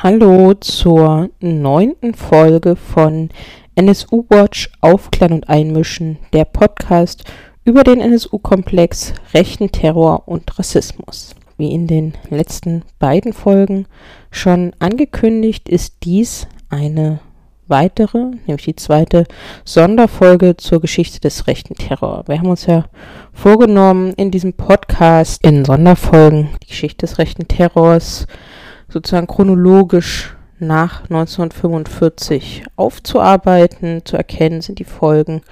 Hallo zur neunten Folge von NSU Watch Aufklären und Einmischen, der Podcast über den NSU-Komplex, rechten Terror und Rassismus. Wie in den letzten beiden Folgen schon angekündigt, ist dies eine weitere, nämlich die zweite Sonderfolge zur Geschichte des rechten Terror. Wir haben uns ja vorgenommen, in diesem Podcast in Sonderfolgen die Geschichte des rechten Terrors sozusagen chronologisch nach 1945 aufzuarbeiten. Zu erkennen sind die Folgen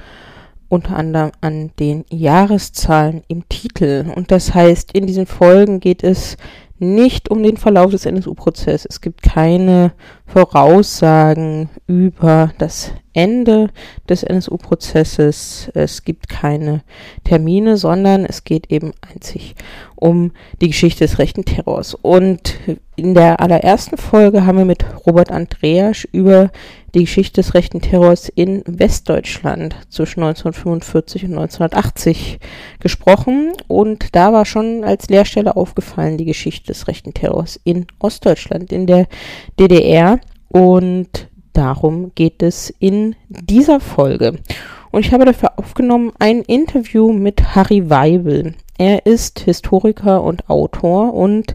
unter anderem an den Jahreszahlen im Titel. Und das heißt, in diesen Folgen geht es nicht um den Verlauf des NSU-Prozesses. Es gibt keine Voraussagen über das Ende des NSU-Prozesses. Es gibt keine Termine, sondern es geht eben einzig um die Geschichte des rechten Terrors. Und in der allerersten Folge haben wir mit Robert Andreasch über die Geschichte des rechten Terrors in Westdeutschland zwischen 1945 und 1980 gesprochen. Und da war schon als Lehrstelle aufgefallen die Geschichte des rechten Terrors in Ostdeutschland, in der DDR. Und darum geht es in dieser Folge. Und ich habe dafür aufgenommen ein Interview mit Harry Weibel. Er ist Historiker und Autor und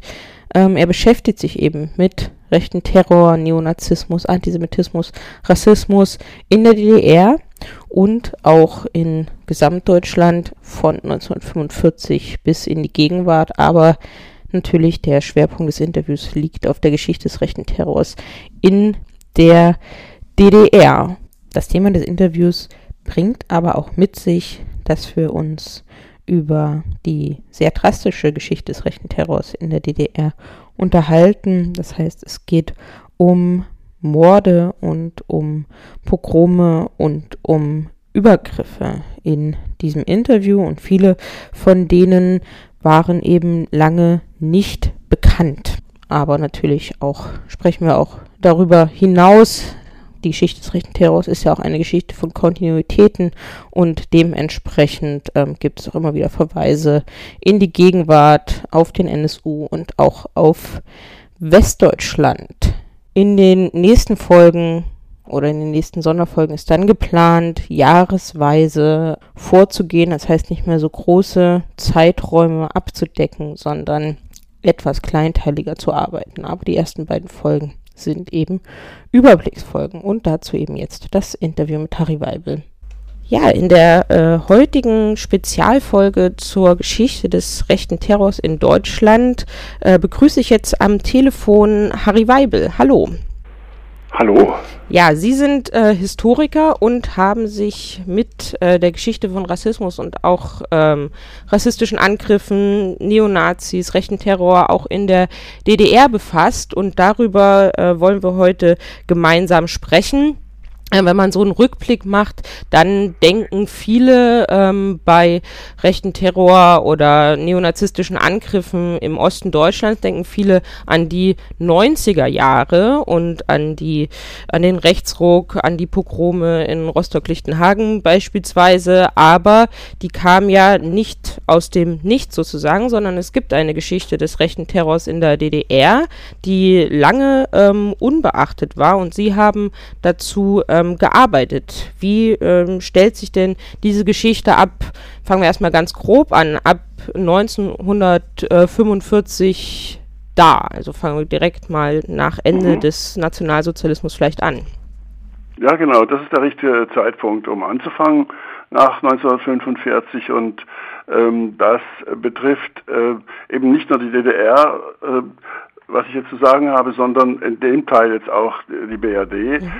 ähm, er beschäftigt sich eben mit rechten Terror, Neonazismus, Antisemitismus, Rassismus in der DDR und auch in Gesamtdeutschland von 1945 bis in die Gegenwart. Aber natürlich der Schwerpunkt des Interviews liegt auf der Geschichte des rechten Terrors in der DDR. Das Thema des Interviews bringt aber auch mit sich, dass wir uns über die sehr drastische Geschichte des rechten Terrors in der DDR unterhalten. Das heißt, es geht um Morde und um Pogrome und um Übergriffe in diesem Interview und viele von denen waren eben lange nicht bekannt. Aber natürlich auch sprechen wir auch darüber hinaus. Die Geschichte des rechten Terrors ist ja auch eine Geschichte von Kontinuitäten und dementsprechend ähm, gibt es auch immer wieder Verweise in die Gegenwart, auf den NSU und auch auf Westdeutschland. In den nächsten Folgen oder in den nächsten Sonderfolgen ist dann geplant, jahresweise vorzugehen. Das heißt nicht mehr so große Zeiträume abzudecken, sondern etwas kleinteiliger zu arbeiten. Aber die ersten beiden Folgen sind eben Überblicksfolgen und dazu eben jetzt das Interview mit Harry Weibel. Ja, in der äh, heutigen Spezialfolge zur Geschichte des rechten Terrors in Deutschland äh, begrüße ich jetzt am Telefon Harry Weibel. Hallo. Hallo. Ja, Sie sind äh, Historiker und haben sich mit äh, der Geschichte von Rassismus und auch ähm, rassistischen Angriffen, Neonazis, rechten Terror auch in der DDR befasst und darüber äh, wollen wir heute gemeinsam sprechen. Äh, wenn man so einen Rückblick macht, dann denken viele ähm, bei rechten Terror oder neonazistischen Angriffen im Osten Deutschlands, denken viele an die 90er Jahre und an die, an den Rechtsruck, an die Pogrome in Rostock-Lichtenhagen beispielsweise, aber die kamen ja nicht aus dem Nichts sozusagen, sondern es gibt eine Geschichte des rechten Terrors in der DDR, die lange ähm, unbeachtet war. Und sie haben dazu ähm, ähm, gearbeitet? Wie ähm, stellt sich denn diese Geschichte ab, fangen wir erstmal ganz grob an, ab 1945 dar? Also fangen wir direkt mal nach Ende mhm. des Nationalsozialismus vielleicht an. Ja, genau, das ist der richtige Zeitpunkt, um anzufangen nach 1945 und ähm, das betrifft äh, eben nicht nur die DDR, äh, was ich jetzt zu sagen habe, sondern in dem Teil jetzt auch die BRD. Mhm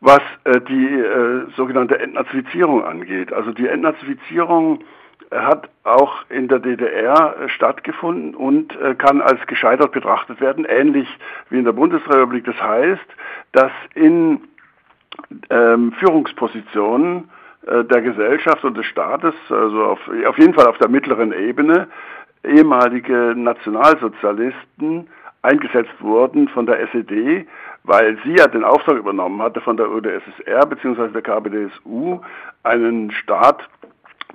was äh, die äh, sogenannte Entnazifizierung angeht. Also die Entnazifizierung hat auch in der DDR äh, stattgefunden und äh, kann als gescheitert betrachtet werden, ähnlich wie in der Bundesrepublik. Das heißt, dass in ähm, Führungspositionen äh, der Gesellschaft und des Staates, also auf, auf jeden Fall auf der mittleren Ebene, ehemalige Nationalsozialisten eingesetzt wurden von der SED, weil sie ja den Auftrag übernommen hatte von der UdSSR bzw. der KPDSU, einen Staat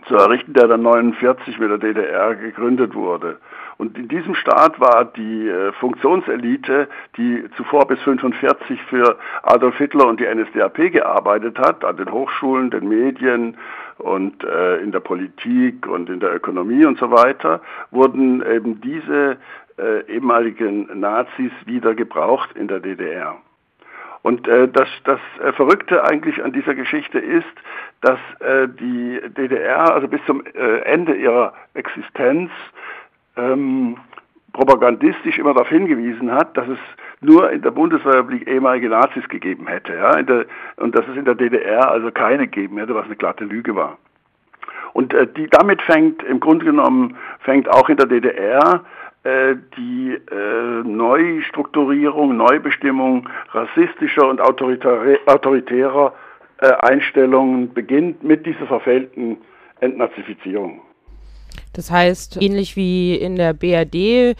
zu errichten, der dann 1949 mit der DDR gegründet wurde. Und in diesem Staat war die äh, Funktionselite, die zuvor bis 1945 für Adolf Hitler und die NSDAP gearbeitet hat, an den Hochschulen, den Medien und äh, in der Politik und in der Ökonomie und so weiter, wurden eben diese äh, ehemaligen Nazis wieder gebraucht in der DDR. Und äh, das, das äh, Verrückte eigentlich an dieser Geschichte ist, dass äh, die DDR also bis zum äh, Ende ihrer Existenz ähm, propagandistisch immer darauf hingewiesen hat, dass es nur in der Bundesrepublik ehemalige Nazis gegeben hätte, ja, der, und dass es in der DDR also keine gegeben hätte, was eine glatte Lüge war. Und äh, die, damit fängt im Grunde genommen fängt auch in der DDR die äh, Neustrukturierung, Neubestimmung rassistischer und autoritärer äh, Einstellungen beginnt mit dieser verfehlten Entnazifizierung. Das heißt, ähnlich wie in der BRD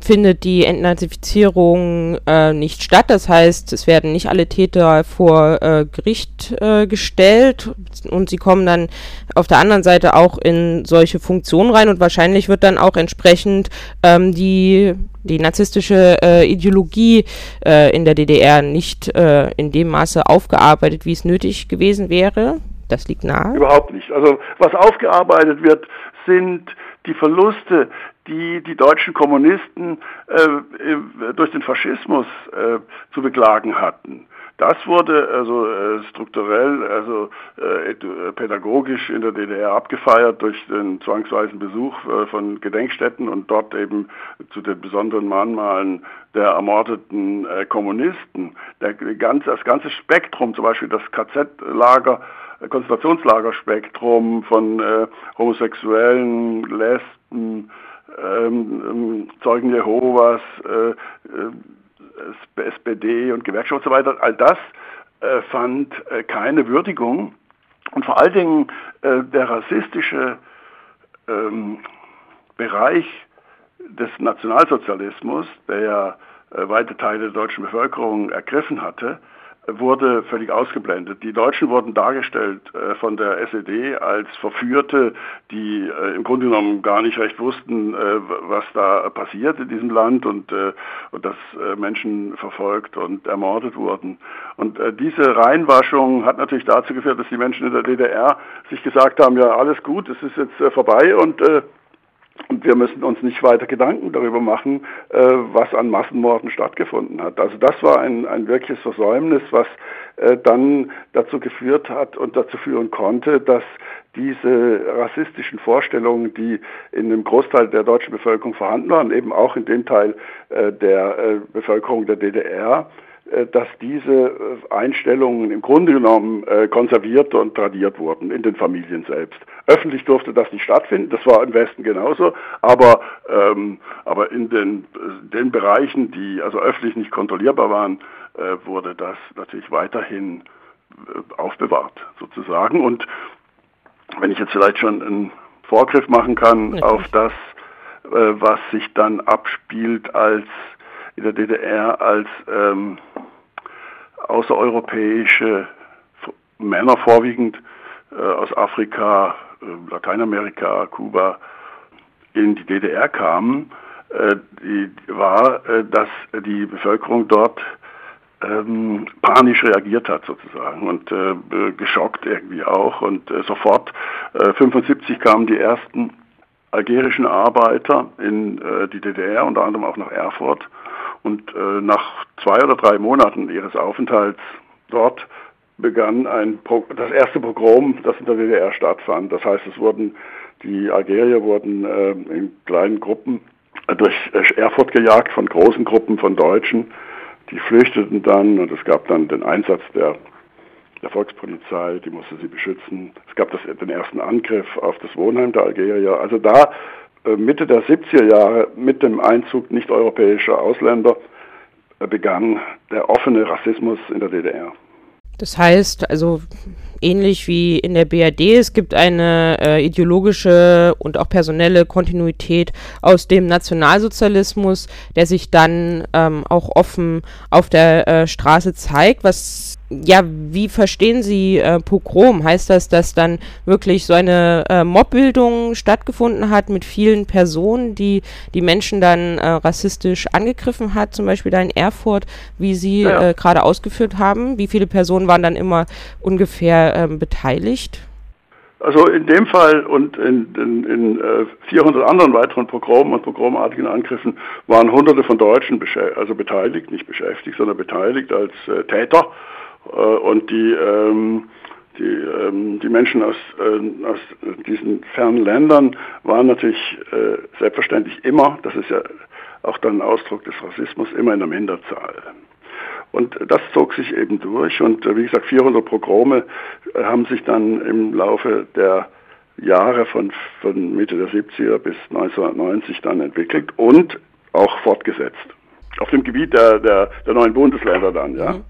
findet die Entnazifizierung äh, nicht statt. Das heißt, es werden nicht alle Täter vor äh, Gericht äh, gestellt und sie kommen dann auf der anderen Seite auch in solche Funktionen rein und wahrscheinlich wird dann auch entsprechend ähm, die die narzisstische äh, Ideologie äh, in der DDR nicht äh, in dem Maße aufgearbeitet, wie es nötig gewesen wäre. Das liegt nahe. Überhaupt nicht. Also was aufgearbeitet wird, sind die Verluste, die die deutschen Kommunisten äh, durch den Faschismus äh, zu beklagen hatten. Das wurde also äh, strukturell, also äh, pädagogisch in der DDR abgefeiert durch den zwangsweisen Besuch äh, von Gedenkstätten und dort eben zu den besonderen Mahnmalen der ermordeten äh, Kommunisten. Der, ganze, das ganze Spektrum, zum Beispiel das KZ-Lager, Konzentrationslagerspektrum von äh, Homosexuellen, Lesben, ähm, ähm, Zeugen Jehovas, äh, äh, SPD und Gewerkschaft und so weiter, all das äh, fand äh, keine Würdigung. Und vor allen Dingen äh, der rassistische ähm, Bereich des Nationalsozialismus, der ja äh, weite Teile der deutschen Bevölkerung ergriffen hatte, wurde völlig ausgeblendet. Die Deutschen wurden dargestellt äh, von der SED als Verführte, die äh, im Grunde genommen gar nicht recht wussten, äh, was da passiert in diesem Land und, äh, und dass äh, Menschen verfolgt und ermordet wurden. Und äh, diese Reinwaschung hat natürlich dazu geführt, dass die Menschen in der DDR sich gesagt haben, ja alles gut, es ist jetzt vorbei und und wir müssen uns nicht weiter Gedanken darüber machen, äh, was an Massenmorden stattgefunden hat. Also das war ein, ein wirkliches Versäumnis, was äh, dann dazu geführt hat und dazu führen konnte, dass diese rassistischen Vorstellungen, die in einem Großteil der deutschen Bevölkerung vorhanden waren, eben auch in dem Teil äh, der äh, Bevölkerung der DDR, dass diese äh, Einstellungen im Grunde genommen äh, konserviert und tradiert wurden in den Familien selbst. Öffentlich durfte das nicht stattfinden, das war im Westen genauso, aber, ähm, aber in den, den Bereichen, die also öffentlich nicht kontrollierbar waren, äh, wurde das natürlich weiterhin aufbewahrt sozusagen. Und wenn ich jetzt vielleicht schon einen Vorgriff machen kann auf das, äh, was sich dann abspielt als in der DDR als ähm, außereuropäische Männer vorwiegend äh, aus Afrika, äh, Lateinamerika, Kuba in die DDR kamen, äh, die, war, äh, dass die Bevölkerung dort ähm, panisch reagiert hat sozusagen und äh, geschockt irgendwie auch und äh, sofort 75 kamen die ersten algerischen Arbeiter in die DDR, unter anderem auch nach Erfurt und äh, nach zwei oder drei Monaten ihres Aufenthalts dort begann ein Pro das erste Pogrom, das in der DDR stattfand. Das heißt, es wurden die Algerier wurden äh, in kleinen Gruppen äh, durch Erfurt gejagt von großen Gruppen von Deutschen. Die flüchteten dann und es gab dann den Einsatz der, der Volkspolizei, die musste sie beschützen. Es gab das, den ersten Angriff auf das Wohnheim der Algerier. Also da äh, Mitte der 70er Jahre mit dem Einzug nicht-europäischer Ausländer äh, begann der offene Rassismus in der DDR. Das heißt, also ähnlich wie in der BRD. Es gibt eine äh, ideologische und auch personelle Kontinuität aus dem Nationalsozialismus, der sich dann ähm, auch offen auf der äh, Straße zeigt. Was ja, wie verstehen Sie äh, Pogrom? Heißt das, dass dann wirklich so eine äh, Mobbildung stattgefunden hat mit vielen Personen, die die Menschen dann äh, rassistisch angegriffen hat, zum Beispiel da in Erfurt, wie Sie ja. äh, gerade ausgeführt haben? Wie viele Personen waren dann immer ungefähr ähm, beteiligt? Also in dem Fall und in, in, in äh, 400 anderen weiteren Pogromen und pogromartigen Angriffen waren Hunderte von Deutschen also beteiligt, nicht beschäftigt, sondern beteiligt als äh, Täter. Äh, und die, ähm, die, ähm, die Menschen aus, äh, aus diesen fernen Ländern waren natürlich äh, selbstverständlich immer, das ist ja auch dann Ausdruck des Rassismus, immer in der Minderzahl. Und das zog sich eben durch und wie gesagt, 400 Pogrome haben sich dann im Laufe der Jahre von, von Mitte der 70er bis 1990 dann entwickelt und auch fortgesetzt. Auf dem Gebiet der, der, der neuen Bundesländer dann, ja. Mhm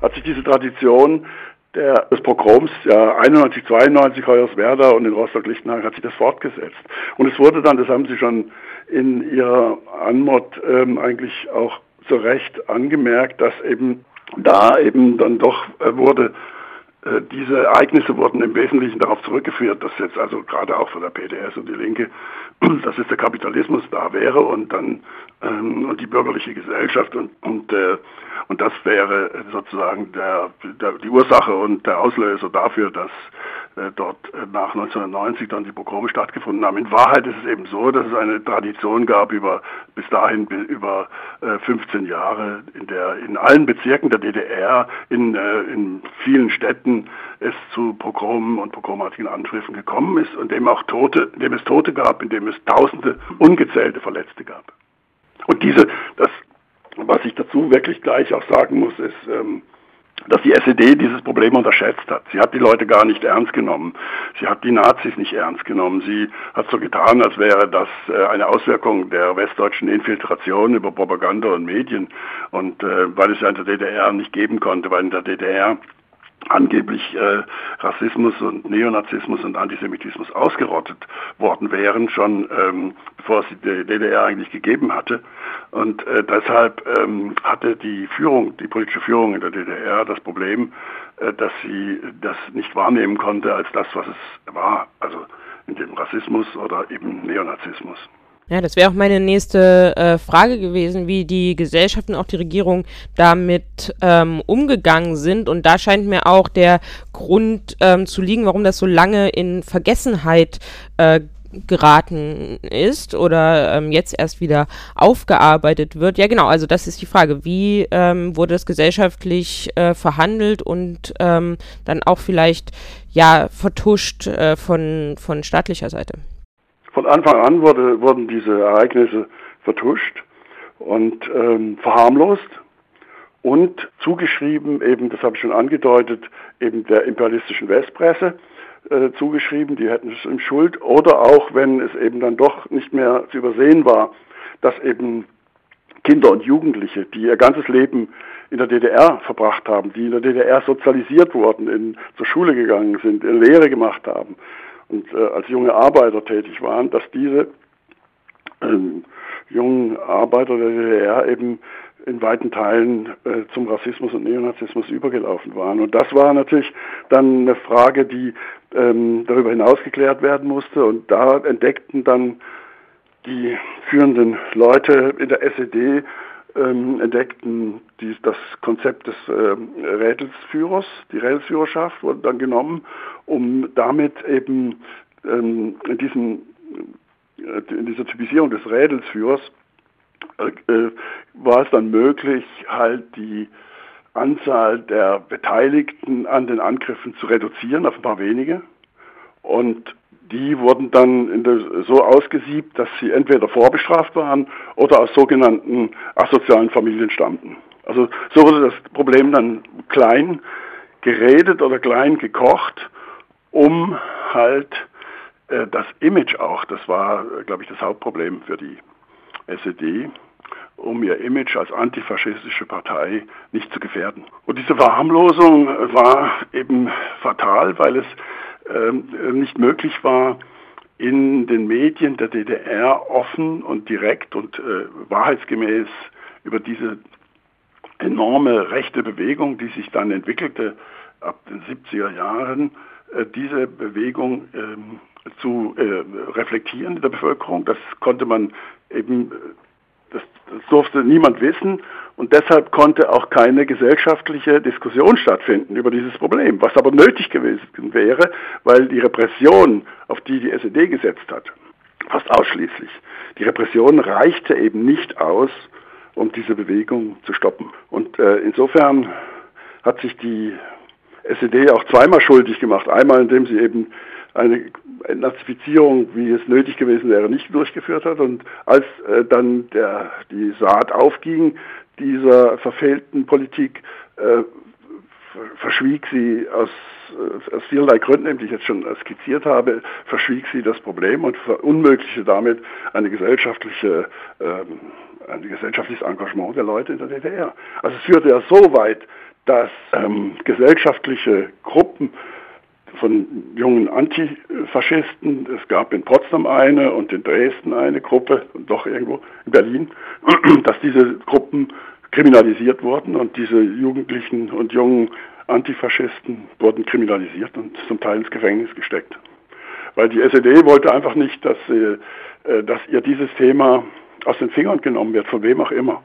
hat sich diese Tradition der, des Pogroms, ja 91, 92 Hoyerswerda und in Rostock-Lichtenhagen hat sich das fortgesetzt. Und es wurde dann, das haben Sie schon in Ihrer Anmod ähm, eigentlich auch zu Recht angemerkt, dass eben da eben dann doch äh, wurde, äh, diese Ereignisse wurden im Wesentlichen darauf zurückgeführt, dass jetzt also gerade auch von der PDS und die Linke, dass jetzt der Kapitalismus da wäre und dann ähm, und die bürgerliche Gesellschaft und, und äh, und das wäre sozusagen der, der, die Ursache und der Auslöser dafür, dass äh, dort äh, nach 1990 dann die Pogrome stattgefunden haben. In Wahrheit ist es eben so, dass es eine Tradition gab über bis dahin über äh, 15 Jahre, in der in allen Bezirken der DDR, in, äh, in vielen Städten es zu Pogromen und pogromartigen Angriffen gekommen ist und dem auch Tote, dem es Tote gab, in dem es Tausende ungezählte Verletzte gab. Und diese, das was ich dazu wirklich gleich auch sagen muss, ist, ähm, dass die SED dieses Problem unterschätzt hat. Sie hat die Leute gar nicht ernst genommen. Sie hat die Nazis nicht ernst genommen. Sie hat so getan, als wäre das äh, eine Auswirkung der westdeutschen Infiltration über Propaganda und Medien. Und äh, weil es ja in der DDR nicht geben konnte, weil in der DDR angeblich äh, Rassismus und Neonazismus und Antisemitismus ausgerottet worden wären, schon ähm, bevor es die DDR eigentlich gegeben hatte. Und äh, deshalb ähm, hatte die Führung, die politische Führung in der DDR das Problem, äh, dass sie das nicht wahrnehmen konnte als das, was es war, also in dem Rassismus oder eben Neonazismus. Ja, das wäre auch meine nächste äh, Frage gewesen, wie die Gesellschaft und auch die Regierung damit ähm, umgegangen sind. Und da scheint mir auch der Grund ähm, zu liegen, warum das so lange in Vergessenheit äh, geraten ist oder ähm, jetzt erst wieder aufgearbeitet wird. Ja, genau, also das ist die Frage. Wie ähm, wurde das gesellschaftlich äh, verhandelt und ähm, dann auch vielleicht ja vertuscht äh, von, von staatlicher Seite? Von Anfang an wurde, wurden diese Ereignisse vertuscht und ähm, verharmlost und zugeschrieben, eben, das habe ich schon angedeutet, eben der imperialistischen Westpresse äh, zugeschrieben, die hätten es im Schuld, oder auch, wenn es eben dann doch nicht mehr zu übersehen war, dass eben Kinder und Jugendliche, die ihr ganzes Leben in der DDR verbracht haben, die in der DDR sozialisiert wurden, in, zur Schule gegangen sind, Lehre gemacht haben, und äh, als junge Arbeiter tätig waren, dass diese ähm, jungen Arbeiter der DDR eben in weiten Teilen äh, zum Rassismus und Neonazismus übergelaufen waren. Und das war natürlich dann eine Frage, die ähm, darüber hinaus geklärt werden musste. Und da entdeckten dann die führenden Leute in der SED ähm, entdeckten die, das Konzept des ähm, Rädelsführers, die Rädelsführerschaft wurde dann genommen, um damit eben ähm, in, diesem, äh, in dieser Typisierung des Rädelsführers äh, äh, war es dann möglich, halt die Anzahl der Beteiligten an den Angriffen zu reduzieren auf ein paar wenige. Und die wurden dann der, so ausgesiebt, dass sie entweder vorbestraft waren oder aus sogenannten asozialen Familien stammten. Also so wurde das Problem dann klein geredet oder klein gekocht, um halt äh, das Image auch, das war, glaube ich, das Hauptproblem für die SED, um ihr Image als antifaschistische Partei nicht zu gefährden. Und diese Verharmlosung war eben fatal, weil es nicht möglich war, in den Medien der DDR offen und direkt und äh, wahrheitsgemäß über diese enorme rechte Bewegung, die sich dann entwickelte ab den 70er Jahren, äh, diese Bewegung ähm, zu äh, reflektieren in der Bevölkerung. Das konnte man eben, das, das durfte niemand wissen und deshalb konnte auch keine gesellschaftliche Diskussion stattfinden über dieses Problem, was aber nötig gewesen wäre, weil die Repression, auf die die SED gesetzt hat, fast ausschließlich, die Repression reichte eben nicht aus, um diese Bewegung zu stoppen. Und äh, insofern hat sich die SED auch zweimal schuldig gemacht. Einmal, indem sie eben eine Entnazifizierung, wie es nötig gewesen wäre, nicht durchgeführt hat. Und als äh, dann der, die Saat aufging dieser verfehlten Politik, äh, verschwieg sie aus, äh, aus vielerlei Gründen, die ich jetzt schon skizziert habe, verschwieg sie das Problem und verunmöglichte damit eine gesellschaftliche, ähm, ein gesellschaftliches Engagement der Leute in der DDR. Also es führte ja so weit, dass ähm, gesellschaftliche Gruppen von jungen Antifaschisten, es gab in Potsdam eine und in Dresden eine Gruppe doch irgendwo in Berlin, dass diese Gruppen kriminalisiert wurden und diese Jugendlichen und jungen Antifaschisten wurden kriminalisiert und zum Teil ins Gefängnis gesteckt. Weil die SED wollte einfach nicht, dass, sie, äh, dass ihr dieses Thema aus den Fingern genommen wird, von wem auch immer.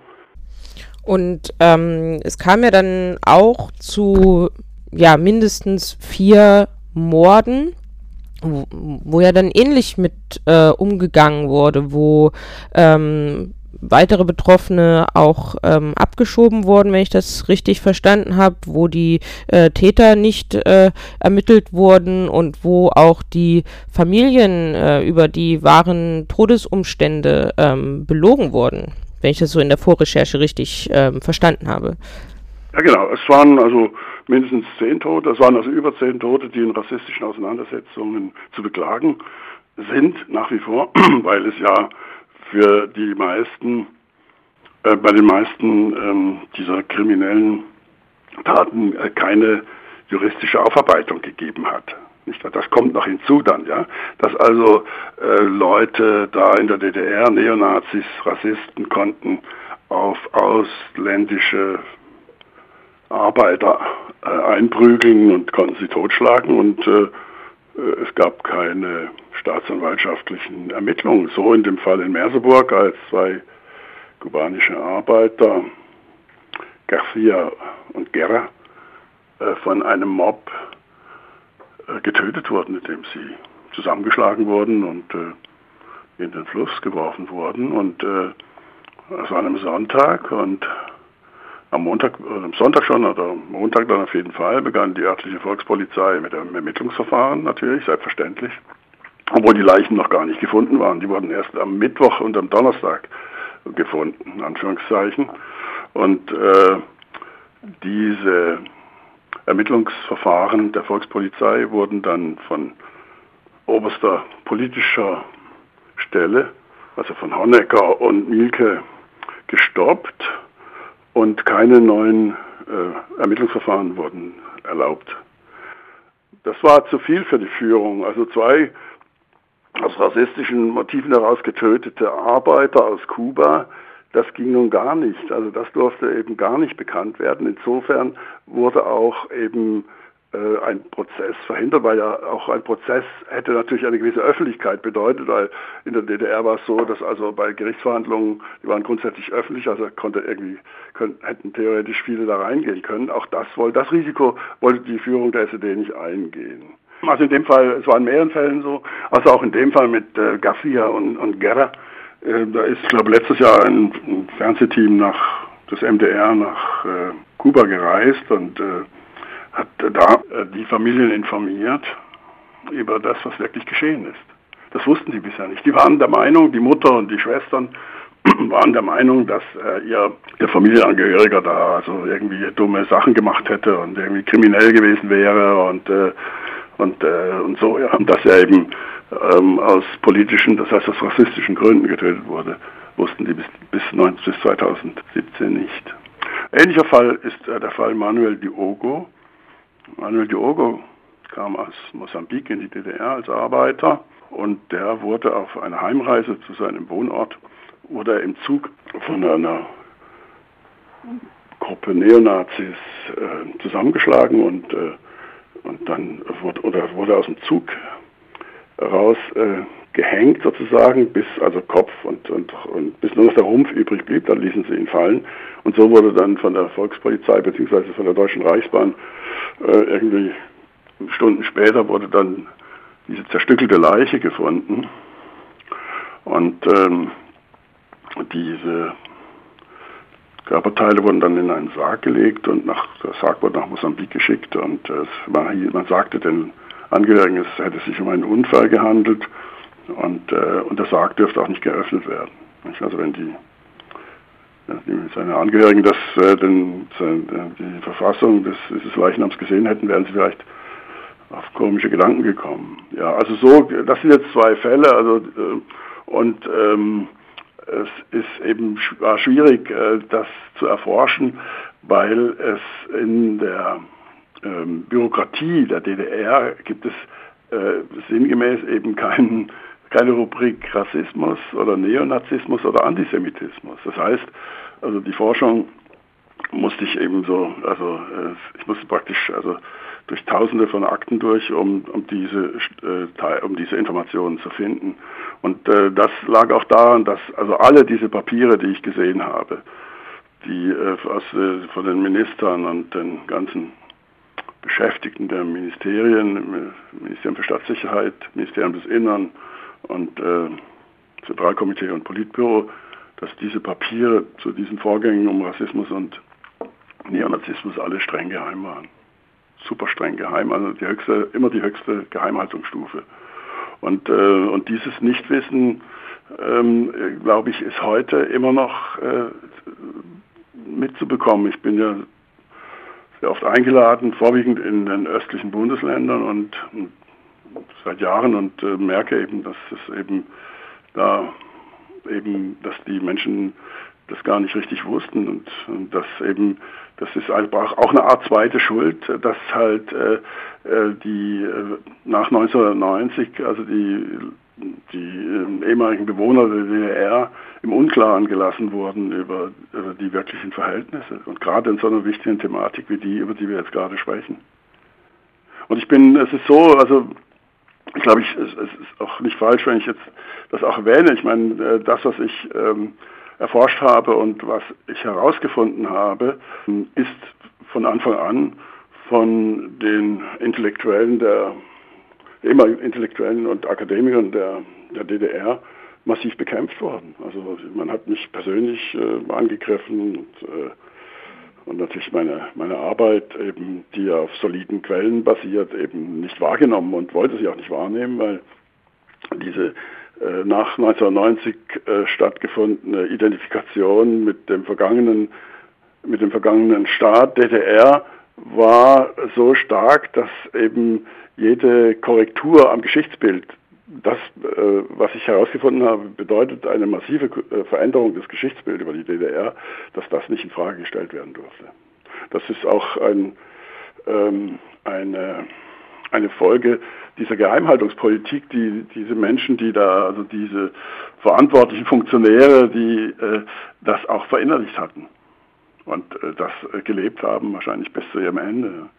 Und ähm, es kam ja dann auch zu ja mindestens vier Morden, wo, wo ja dann ähnlich mit äh, umgegangen wurde, wo ähm, weitere Betroffene auch ähm, abgeschoben wurden, wenn ich das richtig verstanden habe, wo die äh, Täter nicht äh, ermittelt wurden und wo auch die Familien äh, über die wahren Todesumstände ähm, belogen wurden wenn ich das so in der Vorrecherche richtig ähm, verstanden habe. Ja, genau. Es waren also mindestens zehn Tote. Es waren also über zehn Tote, die in rassistischen Auseinandersetzungen zu beklagen sind, nach wie vor, weil es ja für die meisten, äh, bei den meisten ähm, dieser kriminellen Taten äh, keine juristische Aufarbeitung gegeben hat. Nicht, das kommt noch hinzu dann, ja, dass also äh, Leute da in der DDR, Neonazis, Rassisten konnten auf ausländische Arbeiter äh, einprügeln und konnten sie totschlagen und äh, es gab keine staatsanwaltschaftlichen Ermittlungen. So in dem Fall in Merseburg, als zwei kubanische Arbeiter, Garcia und Guerra, äh, von einem Mob äh, getötet wurden, indem sie zusammengeschlagen wurden und äh, in den Fluss geworfen wurden. Und äh, es war an einem Sonntag und am Montag, oder am Sonntag schon, oder am Montag dann auf jeden Fall, begann die örtliche Volkspolizei mit einem Ermittlungsverfahren, natürlich, selbstverständlich. Obwohl die Leichen noch gar nicht gefunden waren. Die wurden erst am Mittwoch und am Donnerstag gefunden, in Anführungszeichen. Und äh, diese Ermittlungsverfahren der Volkspolizei wurden dann von oberster politischer Stelle, also von Honecker und Mielke, gestoppt und keine neuen äh, Ermittlungsverfahren wurden erlaubt. Das war zu viel für die Führung. Also zwei aus rassistischen Motiven heraus getötete Arbeiter aus Kuba das ging nun gar nicht. Also das durfte eben gar nicht bekannt werden. Insofern wurde auch eben ein Prozess verhindert, weil ja auch ein Prozess hätte natürlich eine gewisse Öffentlichkeit bedeutet, weil in der DDR war es so, dass also bei Gerichtsverhandlungen, die waren grundsätzlich öffentlich, also konnte irgendwie, können, hätten theoretisch viele da reingehen können. Auch das wollte, das Risiko wollte die Führung der SED nicht eingehen. Also in dem Fall, es war in mehreren Fällen so, also auch in dem Fall mit äh, Garcia und, und Guerra, äh, da ist, glaube letztes Jahr ein, ein, Fernsehteam nach das MDR nach äh, Kuba gereist und äh, hat da äh, die Familien informiert über das, was wirklich geschehen ist. Das wussten sie bisher nicht. Die waren der Meinung, die Mutter und die Schwestern waren der Meinung, dass äh, ihr, ihr Familienangehöriger da also irgendwie dumme Sachen gemacht hätte und irgendwie kriminell gewesen wäre und äh, und, und so, ja, dass er eben ähm, aus politischen, das heißt aus rassistischen Gründen getötet wurde. wussten die bis, bis, 19, bis 2017 nicht. Ähnlicher Fall ist äh, der Fall Manuel Diogo. Manuel Diogo kam aus Mosambik in die DDR als Arbeiter und der wurde auf einer Heimreise zu seinem Wohnort, wurde im Zug von einer Gruppe Neonazis äh, zusammengeschlagen und, äh, und dann wurde, oder wurde aus dem Zug raus äh, gehängt sozusagen, bis also Kopf und, und, und bis nur noch der Rumpf übrig blieb, dann ließen sie ihn fallen. Und so wurde dann von der Volkspolizei bzw. von der Deutschen Reichsbahn äh, irgendwie Stunden später wurde dann diese zerstückelte Leiche gefunden. Und ähm, diese Körperteile wurden dann in einen Sarg gelegt und nach, der Sarg wurde nach Mosambik geschickt und äh, man, man, sagte den Angehörigen, es hätte sich um einen Unfall gehandelt und, äh, und der Sarg dürfte auch nicht geöffnet werden. Also wenn die, seine Angehörigen das, äh, den, die Verfassung des, dieses Leichnams gesehen hätten, wären sie vielleicht auf komische Gedanken gekommen. Ja, also so, das sind jetzt zwei Fälle, also äh, und ähm, es ist eben war schwierig, äh, das zu erforschen, weil es in der ähm, Bürokratie der DDR gibt es äh, sinngemäß eben keinen keine Rubrik Rassismus oder Neonazismus oder Antisemitismus. Das heißt, also die Forschung musste ich eben so, also äh, ich musste praktisch also durch Tausende von Akten durch, um, um diese äh, um diese Informationen zu finden. Und äh, das lag auch daran, dass also alle diese Papiere, die ich gesehen habe, die von den Ministern und den ganzen Beschäftigten der Ministerien, Ministerium für Staatssicherheit, Ministerium des Innern, und äh, Zentralkomitee und Politbüro, dass diese Papiere zu diesen Vorgängen um Rassismus und Neonazismus alle streng geheim waren. Super streng geheim, also die höchste, immer die höchste Geheimhaltungsstufe. Und, äh, und dieses Nichtwissen, ähm, glaube ich, ist heute immer noch äh, mitzubekommen. Ich bin ja sehr oft eingeladen, vorwiegend in den östlichen Bundesländern und, und seit Jahren und äh, merke eben, dass es eben da eben, dass die Menschen das gar nicht richtig wussten und, und dass eben, das ist einfach auch eine Art zweite Schuld, dass halt äh, äh die äh, nach 1990, also die, die äh, ehemaligen Bewohner der DDR im Unklaren gelassen wurden über, über die wirklichen Verhältnisse und gerade in so einer wichtigen Thematik wie die, über die wir jetzt gerade sprechen. Und ich bin, es ist so, also ich glaube, ich, es, ist auch nicht falsch, wenn ich jetzt das auch erwähne. Ich meine, äh, das, was ich ähm, erforscht habe und was ich herausgefunden habe, ist von Anfang an von den Intellektuellen der immer Intellektuellen und Akademikern der, der DDR massiv bekämpft worden. Also man hat mich persönlich äh, angegriffen und äh, und natürlich meine, meine Arbeit, eben, die auf soliden Quellen basiert, eben nicht wahrgenommen und wollte sie auch nicht wahrnehmen, weil diese äh, nach 1990 äh, stattgefundene Identifikation mit dem vergangenen, mit dem vergangenen Staat DDR war so stark, dass eben jede Korrektur am Geschichtsbild das, äh, was ich herausgefunden habe, bedeutet eine massive äh, Veränderung des Geschichtsbildes über die DDR, dass das nicht in Frage gestellt werden durfte. Das ist auch ein, ähm, eine, eine Folge dieser Geheimhaltungspolitik, die diese Menschen, die da, also diese verantwortlichen Funktionäre, die äh, das auch verinnerlicht hatten und äh, das äh, gelebt haben, wahrscheinlich bis zu ihrem Ende,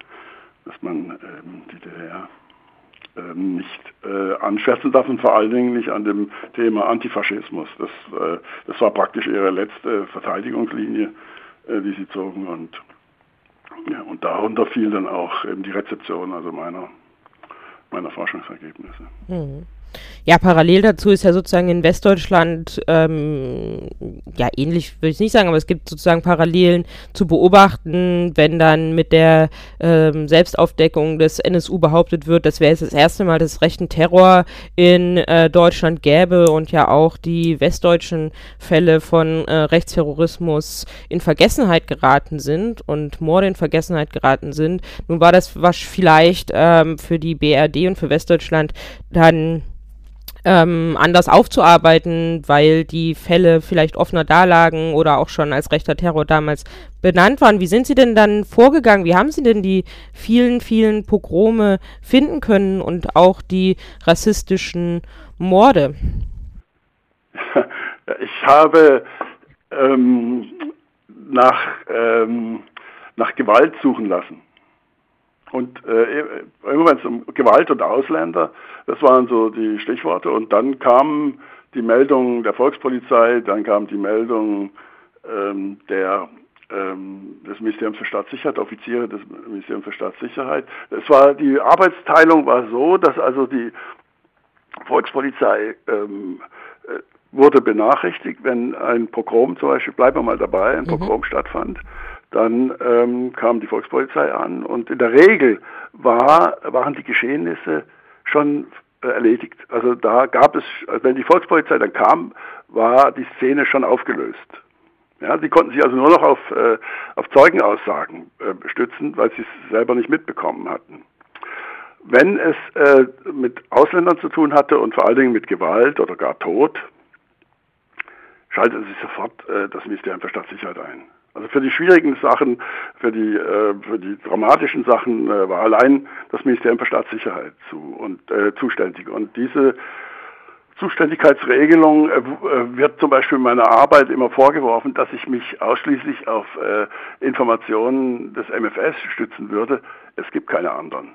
dass man ähm, die DDR nicht äh, anschwärzen darf und vor allen Dingen nicht an dem Thema Antifaschismus. Das, äh, das war praktisch ihre letzte Verteidigungslinie, äh, die sie zogen und, ja, und darunter fiel dann auch eben die Rezeption also meiner, meiner Forschungsergebnisse. Mhm. Ja, parallel dazu ist ja sozusagen in Westdeutschland, ähm, ja, ähnlich würde ich nicht sagen, aber es gibt sozusagen Parallelen zu beobachten, wenn dann mit der ähm, Selbstaufdeckung des NSU behauptet wird, das wäre jetzt das erste Mal, dass es rechten Terror in äh, Deutschland gäbe und ja auch die westdeutschen Fälle von äh, Rechtsterrorismus in Vergessenheit geraten sind und Morde in Vergessenheit geraten sind. Nun war das was vielleicht ähm, für die BRD und für Westdeutschland dann ähm, anders aufzuarbeiten, weil die Fälle vielleicht offener dalagen oder auch schon als rechter Terror damals benannt waren. Wie sind Sie denn dann vorgegangen? Wie haben Sie denn die vielen, vielen Pogrome finden können und auch die rassistischen Morde? Ich habe ähm, nach, ähm, nach Gewalt suchen lassen. Und äh, immer wenn es um Gewalt und Ausländer, das waren so die Stichworte. Und dann kam die Meldung der Volkspolizei, dann kam die Meldung ähm, der, ähm, des Ministeriums für Staatssicherheit, Offiziere des Ministeriums für Staatssicherheit. Es war, die Arbeitsteilung war so, dass also die Volkspolizei ähm, äh, wurde benachrichtigt, wenn ein Pogrom zum Beispiel, bleiben wir mal dabei, ein mhm. Pogrom mhm. stattfand. Dann ähm, kam die Volkspolizei an und in der Regel war, waren die Geschehnisse schon äh, erledigt. Also da gab es, also wenn die Volkspolizei dann kam, war die Szene schon aufgelöst. Ja, sie konnten sich also nur noch auf, äh, auf Zeugenaussagen äh, stützen, weil sie es selber nicht mitbekommen hatten. Wenn es äh, mit Ausländern zu tun hatte und vor allen Dingen mit Gewalt oder gar Tod, schaltete sich sofort äh, das Ministerium für Staatssicherheit ein. Also für die schwierigen Sachen, für die, äh, für die dramatischen Sachen äh, war allein das Ministerium für Staatssicherheit zu und äh, zuständig. Und diese Zuständigkeitsregelung äh, äh, wird zum Beispiel in meiner Arbeit immer vorgeworfen, dass ich mich ausschließlich auf äh, Informationen des MFS stützen würde. Es gibt keine anderen.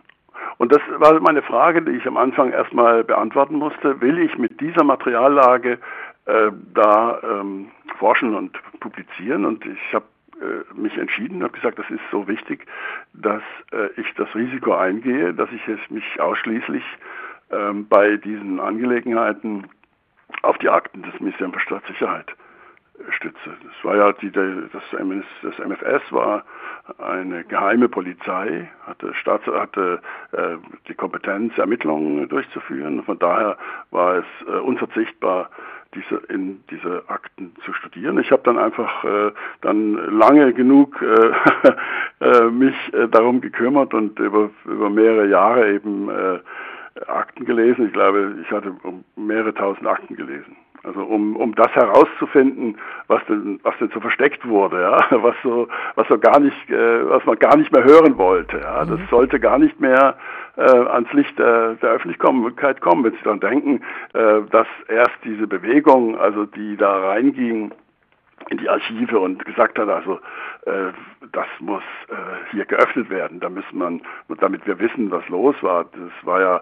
Und das war meine Frage, die ich am Anfang erstmal beantworten musste. Will ich mit dieser Materiallage äh, da ähm, forschen und publizieren. Und ich habe äh, mich entschieden, habe gesagt, das ist so wichtig, dass äh, ich das Risiko eingehe, dass ich es mich ausschließlich ähm, bei diesen Angelegenheiten auf die Akten des Ministeriums für Staatssicherheit stütze. Das war ja die, das, das MFS war eine geheime Polizei, hatte, Staats, hatte äh, die Kompetenz, Ermittlungen durchzuführen. Von daher war es äh, unverzichtbar, diese, in diese Akten zu studieren. Ich habe dann einfach äh, dann lange genug äh, äh, mich äh, darum gekümmert und über, über mehrere Jahre eben äh, Akten gelesen. Ich glaube, ich hatte mehrere tausend Akten gelesen. Also um, um das herauszufinden, was denn, was denn so versteckt wurde, ja, was so, was so gar nicht, äh, was man gar nicht mehr hören wollte, ja, das mhm. sollte gar nicht mehr äh, ans Licht der, der Öffentlichkeit kommen, wenn Sie dann denken, äh, dass erst diese Bewegung, also die da reinging in die Archive und gesagt hat, also äh, das muss äh, hier geöffnet werden, da müssen man, damit wir wissen, was los war. Das war ja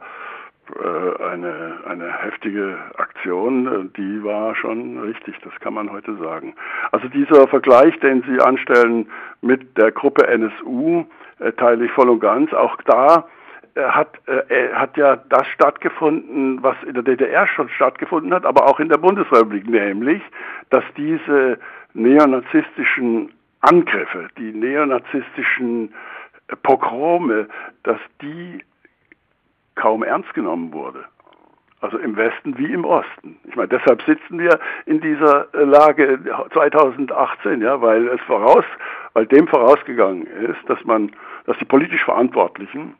äh, eine, eine heftige Aktion, äh, die war schon richtig, das kann man heute sagen. Also dieser Vergleich, den Sie anstellen mit der Gruppe NSU, äh, teile ich voll und ganz. Auch da hat, hat ja das stattgefunden, was in der DDR schon stattgefunden hat, aber auch in der Bundesrepublik, nämlich, dass diese neonazistischen Angriffe, die neonazistischen Pogrome, dass die kaum ernst genommen wurde. Also im Westen wie im Osten. Ich meine, deshalb sitzen wir in dieser äh, Lage 2018, ja, weil es voraus, weil dem vorausgegangen ist, dass man, dass die politisch Verantwortlichen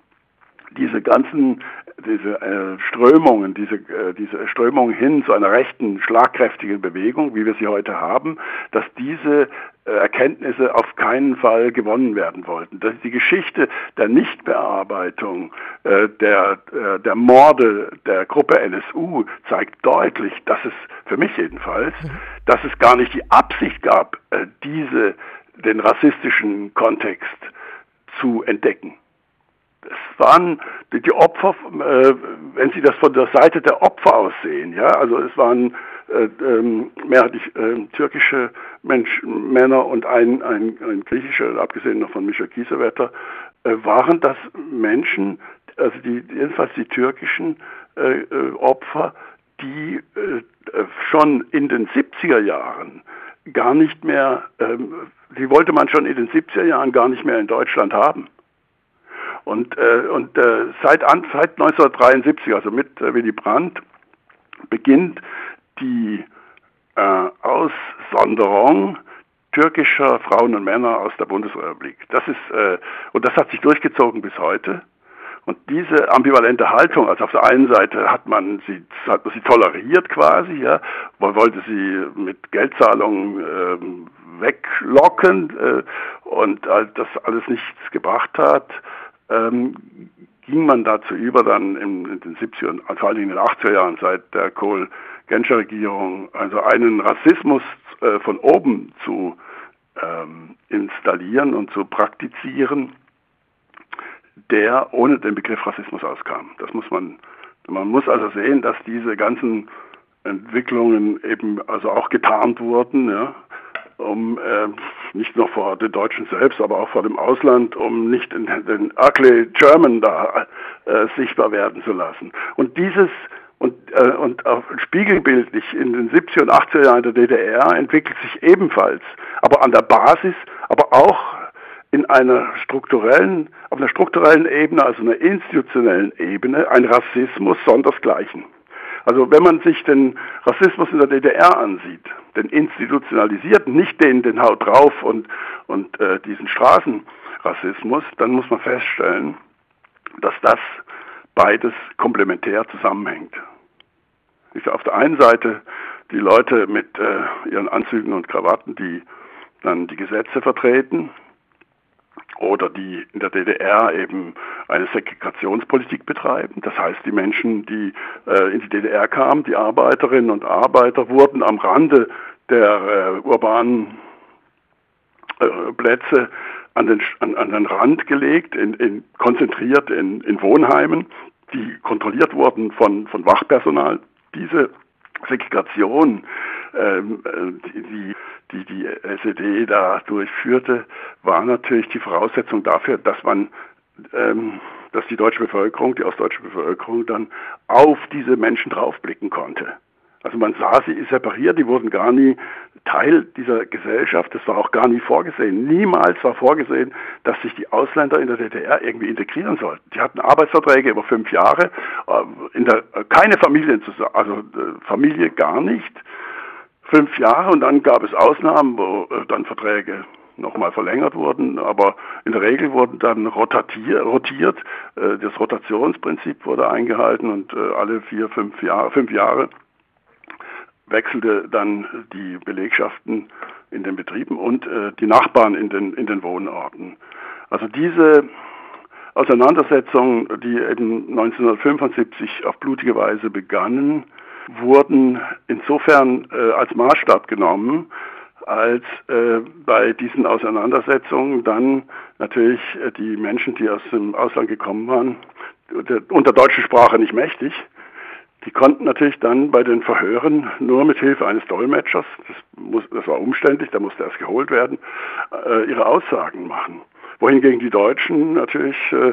diese ganzen diese äh, Strömungen, diese, äh, diese Strömung hin zu einer rechten, schlagkräftigen Bewegung, wie wir sie heute haben, dass diese äh, Erkenntnisse auf keinen Fall gewonnen werden wollten. Dass die Geschichte der Nichtbearbeitung äh, der, äh, der Morde der Gruppe NSU zeigt deutlich, dass es, für mich jedenfalls, mhm. dass es gar nicht die Absicht gab, äh, diese, den rassistischen Kontext zu entdecken es waren die Opfer, äh, wenn Sie das von der Seite der Opfer aus sehen, ja, also es waren äh, ähm, mehrheitlich äh, türkische Mensch, Männer und ein, ein, ein griechischer, abgesehen noch von Michel Kiesewetter, äh, waren das Menschen, also die, jedenfalls die türkischen äh, äh, Opfer, die schon in den 70er Jahren gar nicht mehr, ähm, die wollte man schon in den 70er Jahren gar nicht mehr in Deutschland haben. Und, äh, und äh, seit, an, seit 1973, also mit äh, Willy Brandt, beginnt die äh, Aussonderung türkischer Frauen und Männer aus der Bundesrepublik. Das ist, äh, und das hat sich durchgezogen bis heute. Und diese ambivalente Haltung, also auf der einen Seite hat man sie, hat man sie toleriert quasi, ja, man wollte sie mit Geldzahlungen äh, weglocken äh, und als das alles nichts gebracht hat, ähm, ging man dazu über, dann in, in den 70er und vor allem in den 80er Jahren seit der Kohl-Genscher-Regierung, also einen Rassismus äh, von oben zu ähm, installieren und zu praktizieren, der ohne den Begriff Rassismus auskam. Das muss man, man muss also sehen, dass diese ganzen Entwicklungen eben also auch getarnt wurden, ja, um äh, nicht nur vor den Deutschen selbst, aber auch vor dem Ausland, um nicht in den ugly German da äh, sichtbar werden zu lassen. Und dieses und, äh, und auch spiegelbildlich in den 70er und 80er Jahren der DDR entwickelt sich ebenfalls, aber an der Basis, aber auch in einer strukturellen, auf einer strukturellen Ebene, also einer institutionellen Ebene, ein Rassismus sondersgleichen. Also wenn man sich den Rassismus in der DDR ansieht, den institutionalisierten, nicht den, den Haut drauf und, und äh, diesen Straßenrassismus, dann muss man feststellen, dass das beides komplementär zusammenhängt. Ich auf der einen Seite die Leute mit äh, ihren Anzügen und Krawatten, die dann die Gesetze vertreten, oder die in der DDR eben eine Segregationspolitik betreiben. Das heißt, die Menschen, die äh, in die DDR kamen, die Arbeiterinnen und Arbeiter, wurden am Rande der äh, urbanen äh, Plätze an den, an, an den Rand gelegt, in, in, konzentriert in, in Wohnheimen, die kontrolliert wurden von, von Wachpersonal. Diese Segregation, ähm, äh, die, die die SED da durchführte, war natürlich die Voraussetzung dafür, dass man ähm, dass die deutsche Bevölkerung, die ostdeutsche Bevölkerung dann auf diese Menschen draufblicken konnte. Also man sah sie separiert, die wurden gar nie Teil dieser Gesellschaft, das war auch gar nie vorgesehen. Niemals war vorgesehen, dass sich die Ausländer in der DDR irgendwie integrieren sollten. Die hatten Arbeitsverträge über fünf Jahre, äh, der, keine Familien, also äh, Familie gar nicht, fünf Jahre und dann gab es Ausnahmen, wo äh, dann Verträge nochmal verlängert wurden, aber in der Regel wurden dann rotatier, rotiert, das Rotationsprinzip wurde eingehalten und alle vier, fünf Jahre, fünf Jahre wechselte dann die Belegschaften in den Betrieben und äh, die Nachbarn in den, in den Wohnorten. Also diese Auseinandersetzungen, die eben 1975 auf blutige Weise begannen, wurden insofern äh, als Maßstab genommen, als äh, bei diesen Auseinandersetzungen dann natürlich äh, die Menschen, die aus dem Ausland gekommen waren, unter deutscher Sprache nicht mächtig, die konnten natürlich dann bei den Verhören nur mit Hilfe eines Dolmetschers, das, muss, das war umständlich, da musste erst geholt werden, äh, ihre Aussagen machen. Wohingegen die Deutschen natürlich äh,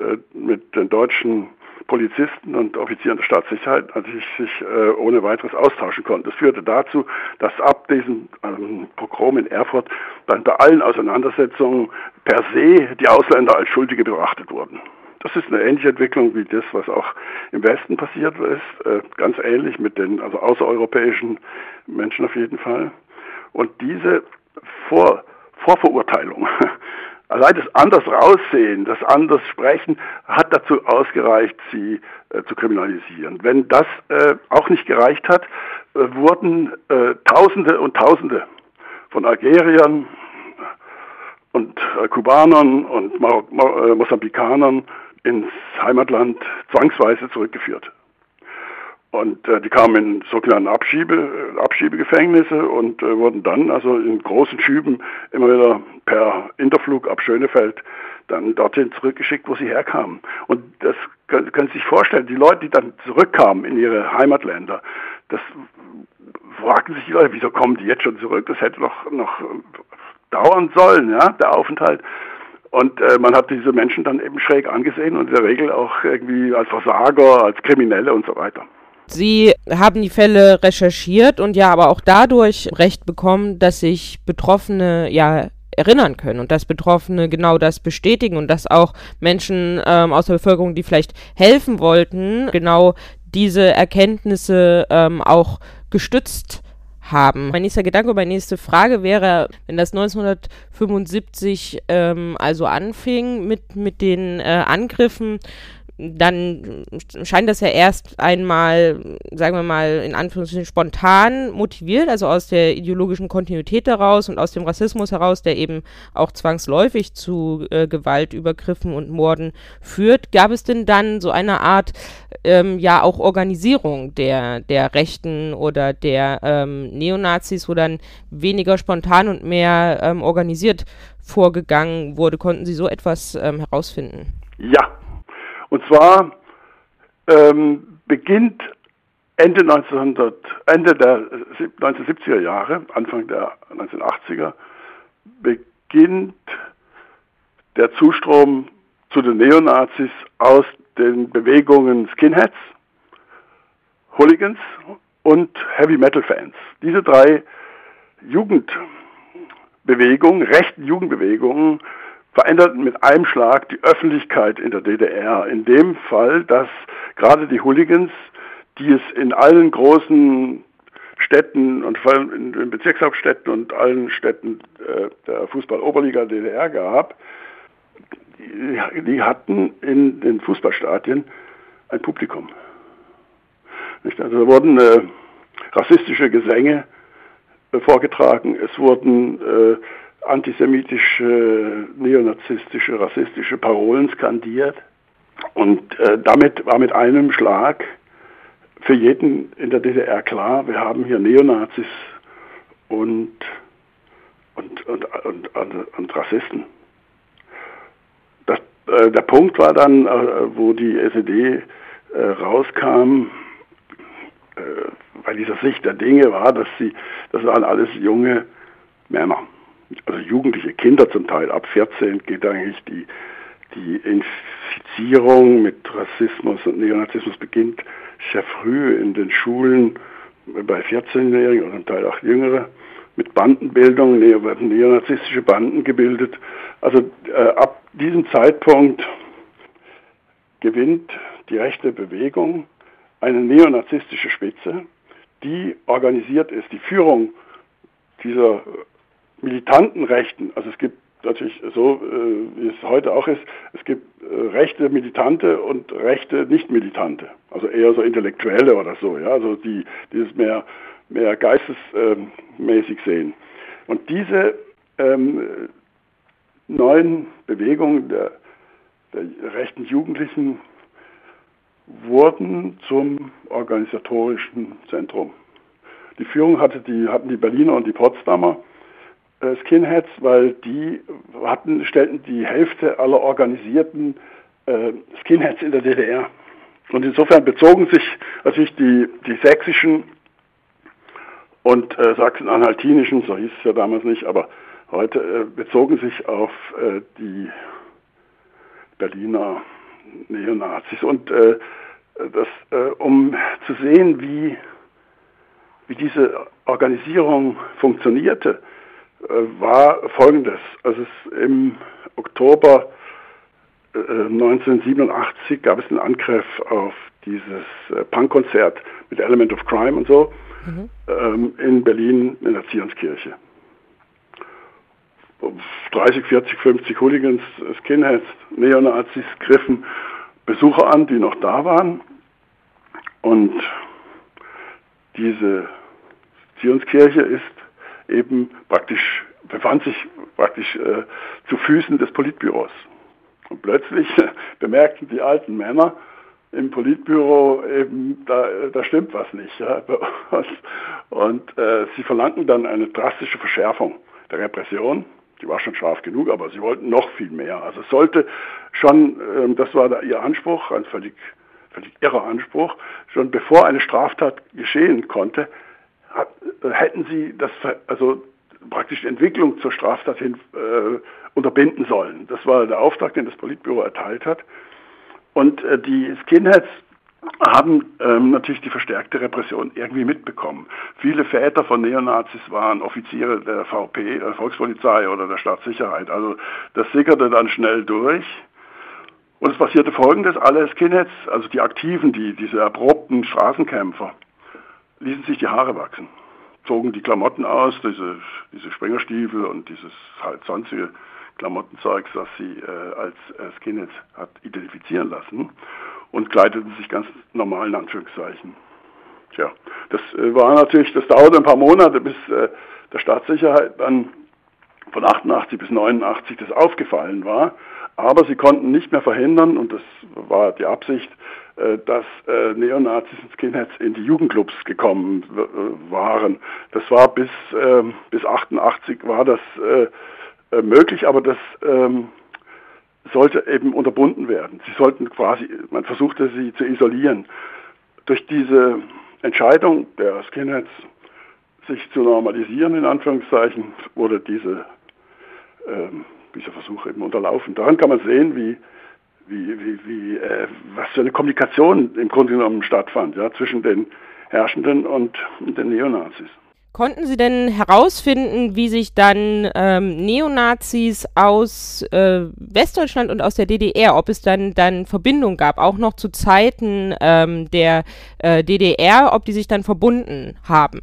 äh, mit den deutschen Polizisten und Offizieren der Staatssicherheit natürlich sich äh, ohne weiteres austauschen konnten. Das führte dazu, dass ab diesem ähm, Pogrom in Erfurt dann bei allen Auseinandersetzungen per se die Ausländer als Schuldige betrachtet wurden. Das ist eine ähnliche Entwicklung wie das, was auch im Westen passiert ist. Äh, ganz ähnlich mit den also außereuropäischen Menschen auf jeden Fall. Und diese Vor Vorverurteilung, allein das anders raussehen, das anders sprechen, hat dazu ausgereicht, sie äh, zu kriminalisieren. Wenn das äh, auch nicht gereicht hat, äh, wurden äh, Tausende und Tausende von Algeriern und äh, Kubanern und Mar Mar Mosambikanern ins Heimatland zwangsweise zurückgeführt. Und äh, die kamen in sogenannten Abschiebe, Abschiebegefängnisse und äh, wurden dann also in großen Schüben immer wieder per Interflug ab Schönefeld dann dorthin zurückgeschickt, wo sie herkamen. Und das können, können Sie sich vorstellen, die Leute, die dann zurückkamen in ihre Heimatländer, das fragten sich die Leute, wieso kommen die jetzt schon zurück? Das hätte doch noch dauern sollen, ja, der Aufenthalt. Und äh, man hat diese Menschen dann eben schräg angesehen und in der Regel auch irgendwie als Versager, als Kriminelle und so weiter. Sie haben die Fälle recherchiert und ja aber auch dadurch Recht bekommen, dass sich Betroffene ja erinnern können und dass Betroffene genau das bestätigen und dass auch Menschen ähm, aus der Bevölkerung, die vielleicht helfen wollten, genau diese Erkenntnisse ähm, auch gestützt haben. Mein nächster Gedanke, meine nächste Frage wäre, wenn das 1975 ähm, also anfing mit, mit den äh, Angriffen, dann scheint das ja erst einmal, sagen wir mal, in Anführungszeichen spontan motiviert, also aus der ideologischen Kontinuität heraus und aus dem Rassismus heraus, der eben auch zwangsläufig zu äh, Gewalt, Übergriffen und Morden führt. Gab es denn dann so eine Art, ähm, ja, auch Organisierung der, der Rechten oder der ähm, Neonazis, wo dann weniger spontan und mehr ähm, organisiert vorgegangen wurde? Konnten Sie so etwas ähm, herausfinden? Ja, und zwar ähm, beginnt Ende, 1900, Ende der 1970er Jahre, Anfang der 1980er, beginnt der Zustrom zu den Neonazis aus den Bewegungen Skinheads, Hooligans und Heavy Metal Fans. Diese drei Jugendbewegungen, rechten Jugendbewegungen, veränderten mit einem Schlag die Öffentlichkeit in der DDR. In dem Fall, dass gerade die Hooligans, die es in allen großen Städten und vor allem in den Bezirkshauptstädten und allen Städten äh, der Fußball-Oberliga DDR gab, die, hatten in den Fußballstadien ein Publikum. Nicht? Also wurden äh, rassistische Gesänge äh, vorgetragen, es wurden äh, antisemitische, neonazistische, rassistische Parolen skandiert. Und äh, damit war mit einem Schlag für jeden in der DDR klar, wir haben hier Neonazis und, und, und, und, und Rassisten. Das, äh, der Punkt war dann, äh, wo die SED äh, rauskam, äh, bei dieser Sicht der Dinge war, dass sie, das waren alles junge Männer also jugendliche Kinder zum Teil, ab 14 geht eigentlich die, die Infizierung mit Rassismus und Neonazismus beginnt sehr früh in den Schulen bei 14-Jährigen oder zum Teil auch Jüngere mit Bandenbildung, werden neonazistische Banden gebildet. Also äh, ab diesem Zeitpunkt gewinnt die rechte Bewegung eine neonazistische Spitze, die organisiert ist. Die Führung dieser militanten Rechten, also es gibt natürlich so, äh, wie es heute auch ist, es gibt äh, rechte Militante und rechte Nicht-Militante, also eher so Intellektuelle oder so, ja, also die, die es mehr, mehr geistesmäßig sehen. Und diese ähm, neuen Bewegungen der, der rechten Jugendlichen wurden zum organisatorischen Zentrum. Die Führung hatte die, hatten die Berliner und die Potsdamer Skinheads, weil die hatten, stellten die Hälfte aller organisierten äh, Skinheads in der DDR. Und insofern bezogen sich natürlich die, die sächsischen und äh, sachsen-anhaltinischen, so hieß es ja damals nicht, aber heute äh, bezogen sich auf äh, die Berliner Neonazis. Und äh, das, äh, um zu sehen, wie, wie diese Organisierung funktionierte, äh, war folgendes. Also im Oktober 1987 äh, gab es einen Angriff auf dieses äh, Punkkonzert mit Element of Crime und so mhm. ähm, in Berlin in der Zionskirche. 30, 40, 50 Hooligans, Skinheads, Neonazis griffen Besucher an, die noch da waren. Und diese Zionskirche ist eben praktisch, befand sich praktisch äh, zu Füßen des Politbüros. Und plötzlich bemerkten die alten Männer im Politbüro eben, da, da stimmt was nicht. Ja, und äh, sie verlangten dann eine drastische Verschärfung der Repression. Die war schon scharf genug, aber sie wollten noch viel mehr. Also es sollte schon, äh, das war da ihr Anspruch, ein völlig, völlig irrer Anspruch, schon bevor eine Straftat geschehen konnte, hat, hätten Sie das, also praktisch die Entwicklung zur Straftat hin äh, unterbinden sollen. Das war der Auftrag, den das Politbüro erteilt hat. Und äh, die Skinheads haben ähm, natürlich die verstärkte Repression irgendwie mitbekommen. Viele Väter von Neonazis waren Offiziere der VP, der Volkspolizei oder der Staatssicherheit. Also das sickerte dann schnell durch. Und es passierte folgendes, alle Skinheads, also die Aktiven, die, diese erprobten Straßenkämpfer, ließen sich die Haare wachsen. zogen die Klamotten aus, diese, diese Springerstiefel und dieses halt sonstige Klamottenzeugs, das sie äh, als äh, Skinheads hat identifizieren lassen und kleideten sich ganz normal in Anführungszeichen. Tja, das äh, war natürlich, das dauerte ein paar Monate, bis äh, der Staatssicherheit dann von 88 bis 89 das aufgefallen war. Aber sie konnten nicht mehr verhindern, und das war die Absicht, äh, dass äh, Neonazis und Skinheads in die Jugendclubs gekommen äh, waren. Das war bis, ähm, bis 88 war das möglich, aber das ähm, sollte eben unterbunden werden. Sie sollten quasi, man versuchte sie zu isolieren. Durch diese Entscheidung der Skinheads, sich zu normalisieren, in Anführungszeichen, wurde diese, ähm, dieser Versuch eben unterlaufen. Daran kann man sehen, wie, wie, wie, wie äh, was für eine Kommunikation im Grunde genommen stattfand ja, zwischen den Herrschenden und den Neonazis. Konnten Sie denn herausfinden, wie sich dann ähm, Neonazis aus äh, Westdeutschland und aus der DDR, ob es dann dann Verbindung gab, auch noch zu Zeiten ähm, der äh, DDR, ob die sich dann verbunden haben?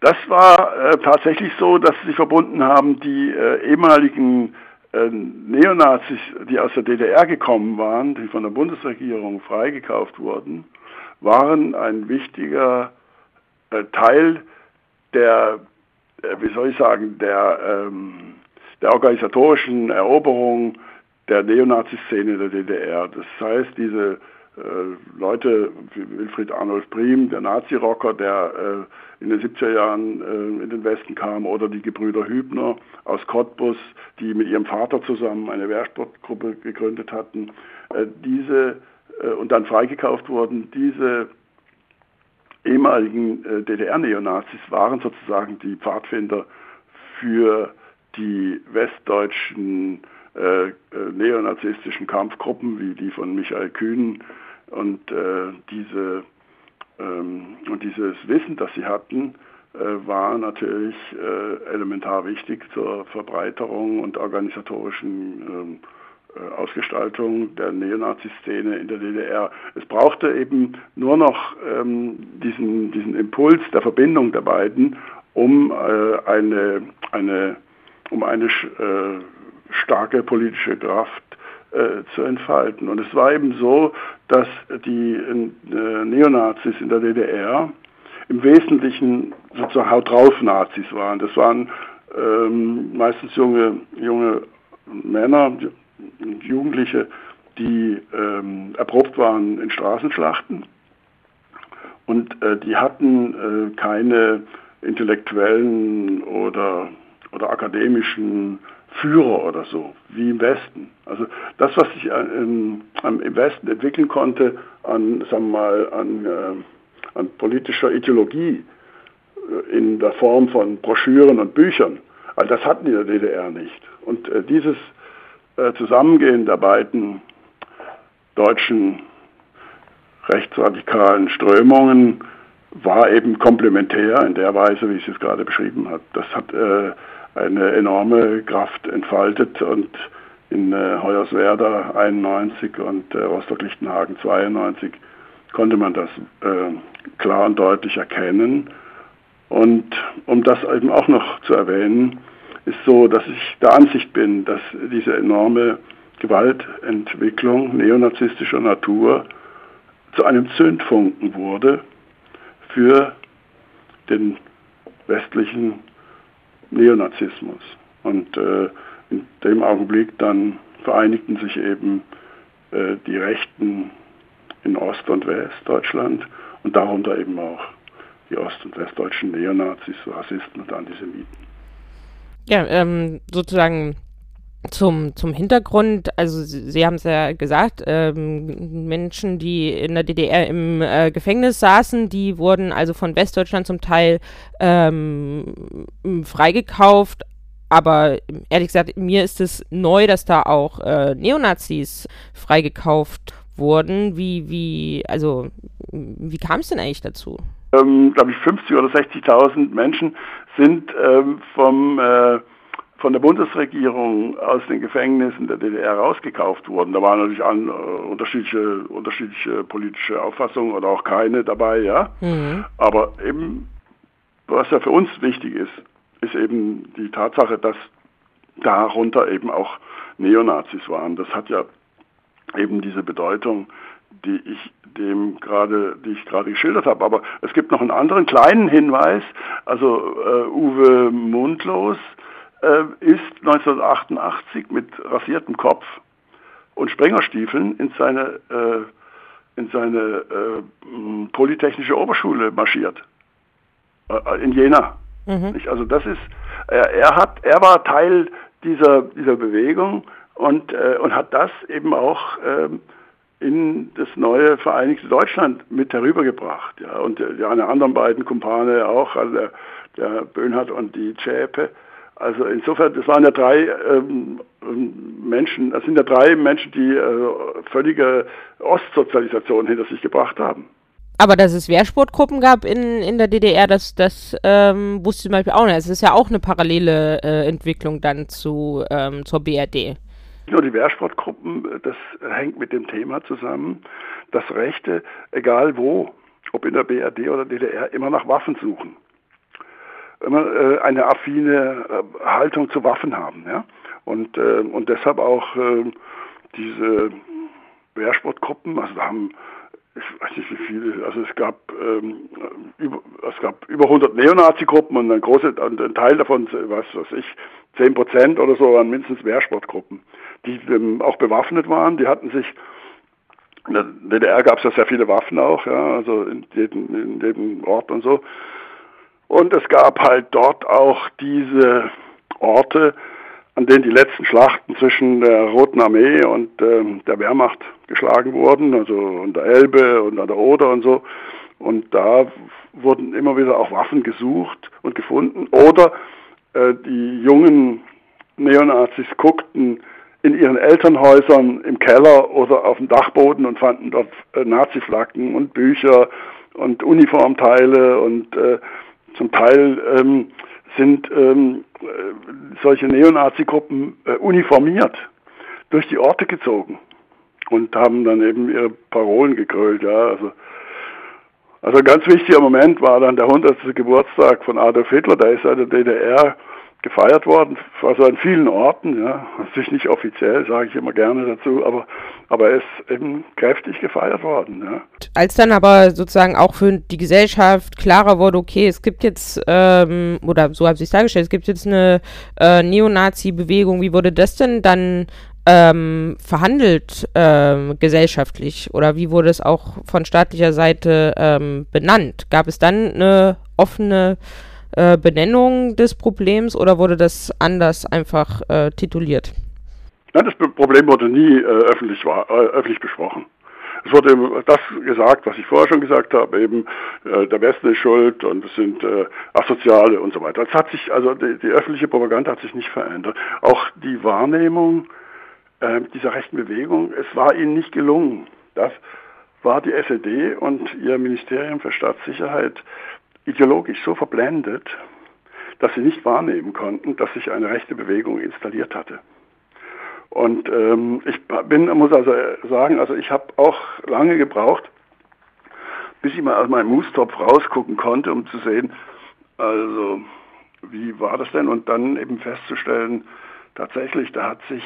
Das war äh, tatsächlich so, dass sich verbunden haben. Die äh, ehemaligen äh, Neonazis, die aus der DDR gekommen waren, die von der Bundesregierung freigekauft wurden, waren ein wichtiger äh, Teil der, äh, wie soll ich sagen, der, ähm, der organisatorischen Eroberung der Neonazi-Szene der DDR. Das heißt, diese äh, Leute Wilfried Arnold Prim, der Nazi-Rocker, der äh, in den 70er Jahren äh, in den Westen kam, oder die Gebrüder Hübner aus Cottbus, die mit ihrem Vater zusammen eine Wehrsportgruppe gegründet hatten, äh, diese äh, und dann freigekauft wurden, diese ehemaligen äh, DDR-Neonazis waren sozusagen die Pfadfinder für die westdeutschen äh, äh, neonazistischen Kampfgruppen wie die von Michael Kühn. Und diese und dieses Wissen, das sie hatten, äh, war natürlich äh, elementar wichtig zur Verbreiterung und organisatorischen ähm, äh, Ausgestaltung der Neonazi-Szene in der DDR. Es brauchte eben nur noch ähm, diesen, diesen Impuls der Verbindung der beiden, um eine, eine, um eine starke politische Kraft äh, zu entfalten. Und es war eben so, dass die äh, Neonazis in der DDR im Wesentlichen sozusagen Haut drauf Nazis waren. Das waren ähm, meistens junge, junge Männer, Jugendliche, die ähm, erprobt waren in Straßenschlachten und äh, die hatten äh, keine intellektuellen oder, oder akademischen Führer oder so, wie im Westen. Also das, was sich im, im Westen entwickeln konnte an, sagen wir mal, an, äh, an politischer Ideologie äh, in der Form von Broschüren und Büchern, all das hatten die in der DDR nicht. Und äh, dieses äh, Zusammengehen der beiden deutschen rechtsradikalen Strömungen war eben komplementär in der Weise, wie ich es gerade beschrieben habe. Das hat äh, eine enorme Kraft entfaltet und in äh, Hoyerswerda 91 und äh, Rostock-Lichtenhagen 92 konnte man das äh, klar und deutlich erkennen. Und um das eben auch noch zu erwähnen, ist so, dass ich der Ansicht bin, dass diese enorme Gewaltentwicklung neonazistischer Natur zu einem Zündfunken wurde für den westlichen Neonazismus. Und äh, in dem Augenblick dann vereinigten sich eben äh, die Rechten in Ost- und Westdeutschland und darunter eben auch die ost- und westdeutschen Neonazis, Rassisten und Antisemiten. Ja, ähm, sozusagen zum, zum Hintergrund, also Sie, Sie haben es ja gesagt, ähm, Menschen, die in der DDR im äh, Gefängnis saßen, die wurden also von Westdeutschland zum Teil ähm, freigekauft. Aber ehrlich gesagt, mir ist es neu, dass da auch äh, Neonazis freigekauft wurden. Wie, wie, also, wie kam es denn eigentlich dazu? Ähm, Glaube ich, 50 oder 60.000 Menschen sind ähm, vom äh, von der Bundesregierung aus den Gefängnissen der DDR rausgekauft wurden. Da waren natürlich an, äh, unterschiedliche, unterschiedliche politische Auffassungen oder auch keine dabei, ja. Mhm. Aber eben was ja für uns wichtig ist, ist eben die Tatsache, dass darunter eben auch Neonazis waren. Das hat ja eben diese Bedeutung, die ich dem gerade, die ich gerade geschildert habe. Aber es gibt noch einen anderen kleinen Hinweis. Also äh, Uwe Mundlos äh, ist 1988 mit rasiertem Kopf und Sprengerstiefeln in seine äh, in seine äh, Polytechnische Oberschule marschiert. Äh, in Jena. Mhm. Also das ist, er, er, hat, er war Teil dieser, dieser Bewegung und, äh, und hat das eben auch ähm, in das neue Vereinigte Deutschland mit herübergebracht. Ja. Und die, die anderen beiden Kumpane auch, also der, der Böhnhardt und die Zschäpe. Also insofern, das waren ja drei ähm, Menschen, das sind ja drei Menschen, die äh, völlige Ostsozialisation hinter sich gebracht haben. Aber dass es Wehrsportgruppen gab in, in der DDR, das, das ähm, wusste ich zum Beispiel auch nicht. Es ist ja auch eine parallele äh, Entwicklung dann zu, ähm, zur BRD. Nur die Wehrsportgruppen, das hängt mit dem Thema zusammen, dass Rechte, egal wo, ob in der BRD oder DDR, immer nach Waffen suchen. Immer äh, eine affine äh, Haltung zu Waffen haben. Ja? Und, äh, und deshalb auch diese Wehrsportgruppen, also da haben ich weiß nicht wie viele, also es gab, ähm, über, es gab über 100 Neonazi-Gruppen und ein, große, ein Teil davon, was weiß ich, 10 Prozent oder so waren mindestens Wehrsportgruppen, die ähm, auch bewaffnet waren, die hatten sich, in der DDR gab es ja sehr viele Waffen auch, ja, also in jedem, in jedem Ort und so. Und es gab halt dort auch diese Orte, an denen die letzten Schlachten zwischen der Roten Armee und ähm, der Wehrmacht geschlagen wurden, also an der Elbe und an der Oder und so. Und da wurden immer wieder auch Waffen gesucht und gefunden. Oder äh, die jungen Neonazis guckten in ihren Elternhäusern im Keller oder auf dem Dachboden und fanden dort äh, Naziflaggen und Bücher und Uniformteile und äh, zum Teil ähm, sind ähm, äh, solche Neonazi-Gruppen äh, uniformiert durch die Orte gezogen und haben dann eben ihre Parolen gegrölt. Ja, also, also ein ganz wichtiger Moment war dann der 100. Geburtstag von Adolf Hitler. Da ist er der DDR gefeiert worden, also an vielen Orten, ja, natürlich nicht offiziell, sage ich immer gerne dazu, aber, aber er ist eben kräftig gefeiert worden. Ja. Als dann aber sozusagen auch für die Gesellschaft klarer wurde, okay, es gibt jetzt, ähm, oder so habe ich es dargestellt, es gibt jetzt eine äh, Neonazi-Bewegung, wie wurde das denn dann ähm, verhandelt ähm, gesellschaftlich oder wie wurde es auch von staatlicher Seite ähm, benannt? Gab es dann eine offene äh, Benennung des Problems oder wurde das anders einfach äh, tituliert? Nein, das Problem wurde nie äh, öffentlich, war, äh, öffentlich besprochen. Es wurde das gesagt, was ich vorher schon gesagt habe, eben äh, der Westen ist schuld und es sind äh, Asoziale und so weiter. Es hat sich, also die, die, öffentliche Propaganda hat sich nicht verändert. Auch die Wahrnehmung äh, dieser rechten Bewegung, es war ihnen nicht gelungen. Das war die SED und ihr Ministerium für Staatssicherheit ideologisch so verblendet, dass sie nicht wahrnehmen konnten, dass sich eine rechte Bewegung installiert hatte. Und ähm, ich bin, muss also sagen, also ich habe auch lange gebraucht, bis ich mal aus meinem Mustopf rausgucken konnte, um zu sehen, also wie war das denn? Und dann eben festzustellen, tatsächlich, da hat sich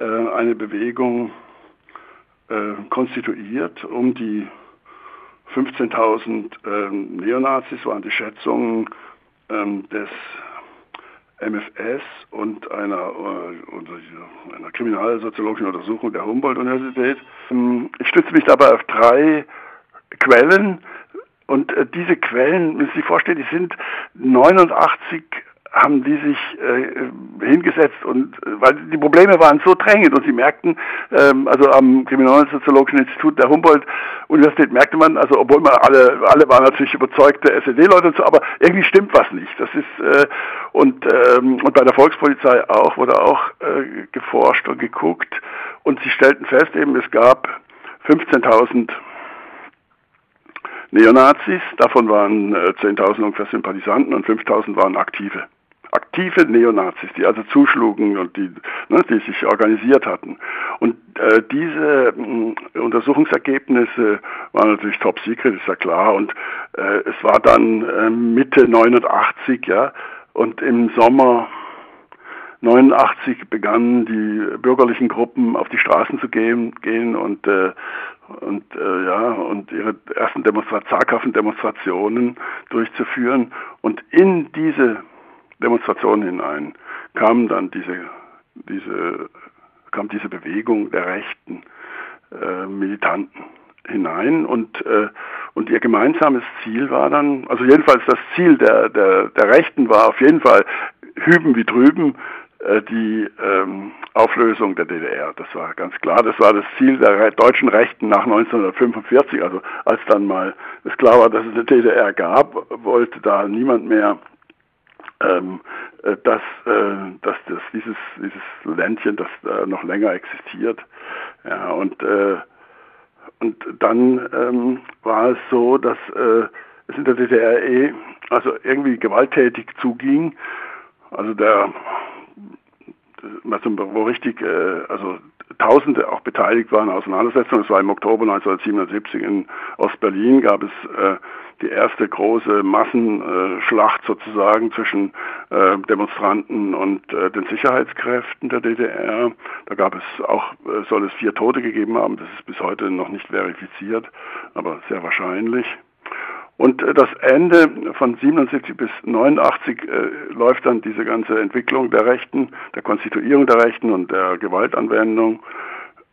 äh, eine Bewegung äh, konstituiert um die 15.000 ähm, Neonazis waren die Schätzungen ähm, des MFS und einer, äh, einer kriminalsoziologischen Untersuchung der Humboldt-Universität. Ähm, ich stütze mich dabei auf drei Quellen und äh, diese Quellen, müssen Sie sich vorstellen, die sind 89 haben die sich äh, hingesetzt und äh, weil die Probleme waren so drängend und sie merkten, ähm, also am Kriminalsoziologischen Institut der Humboldt-Universität merkte man, also obwohl man alle, alle waren natürlich überzeugte SED-Leute und so, aber irgendwie stimmt was nicht. Das ist äh, und ähm, und bei der Volkspolizei auch wurde auch äh, geforscht und geguckt und sie stellten fest, eben es gab 15.000 Neonazis, davon waren äh, 10.000 ungefähr Sympathisanten und 5.000 waren Aktive aktive Neonazis, die also zuschlugen und die, ne, die sich organisiert hatten. Und äh, diese mh, Untersuchungsergebnisse waren natürlich top secret, ist ja klar. Und äh, es war dann äh, Mitte 89, ja, und im Sommer 89 begannen die bürgerlichen Gruppen auf die Straßen zu gehen, gehen und äh, und äh, ja und ihre ersten Demonstra zaghaften Demonstrationen durchzuführen und in diese Demonstrationen hinein kam dann diese diese kam diese Bewegung der rechten äh, Militanten hinein und äh, und ihr gemeinsames Ziel war dann also jedenfalls das Ziel der der der Rechten war auf jeden Fall hüben wie drüben äh, die ähm, Auflösung der DDR. Das war ganz klar. Das war das Ziel der deutschen Rechten nach 1945. Also als dann mal es klar war, dass es eine DDR gab, wollte da niemand mehr ähm, äh, dass, äh, dass das, dieses, dieses Ländchen, das äh, noch länger existiert. Ja, und, äh, und dann ähm, war es so, dass äh, es in der DDR eh also irgendwie gewalttätig zuging. Also der wo richtig, äh, also Tausende auch beteiligt waren Auseinandersetzungen. Es war im Oktober 1977 in Ostberlin gab es äh, die erste große Massenschlacht sozusagen zwischen äh, Demonstranten und äh, den Sicherheitskräften der DDR. Da gab es auch, äh, soll es vier Tote gegeben haben. Das ist bis heute noch nicht verifiziert, aber sehr wahrscheinlich. Und äh, das Ende von 77 bis 89 äh, läuft dann diese ganze Entwicklung der Rechten, der Konstituierung der Rechten und der Gewaltanwendung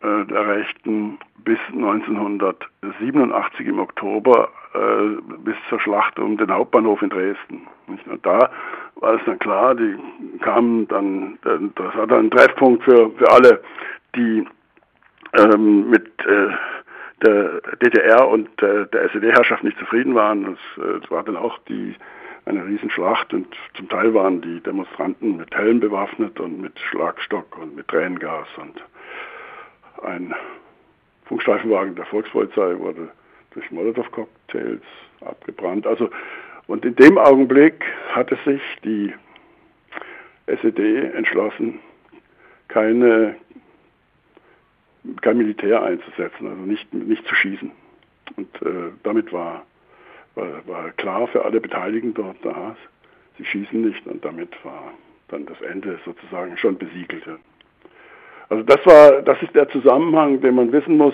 äh, der Rechten bis 1987 im Oktober äh, bis zur Schlacht um den Hauptbahnhof in Dresden. Und da war es dann klar, die kamen dann, das war dann ein Treffpunkt für, für alle, die ähm, mit äh, der DDR und äh, der SED-Herrschaft nicht zufrieden waren. Es, äh, war dann auch die, eine Riesenschlacht und zum Teil waren die Demonstranten mit Helm bewaffnet und mit Schlagstock und mit Tränengas und ein Funkstreifenwagen der Volkspolizei wurde durch Molotow-Cocktails abgebrannt. Also, und in dem Augenblick hatte sich die SED entschlossen, keine kein Militär einzusetzen, also nicht, nicht zu schießen. Und äh, damit war, war, war klar für alle Beteiligten dort da, sie schießen nicht und damit war dann das Ende sozusagen schon besiegelt. Also das war, das ist der Zusammenhang, den man wissen muss,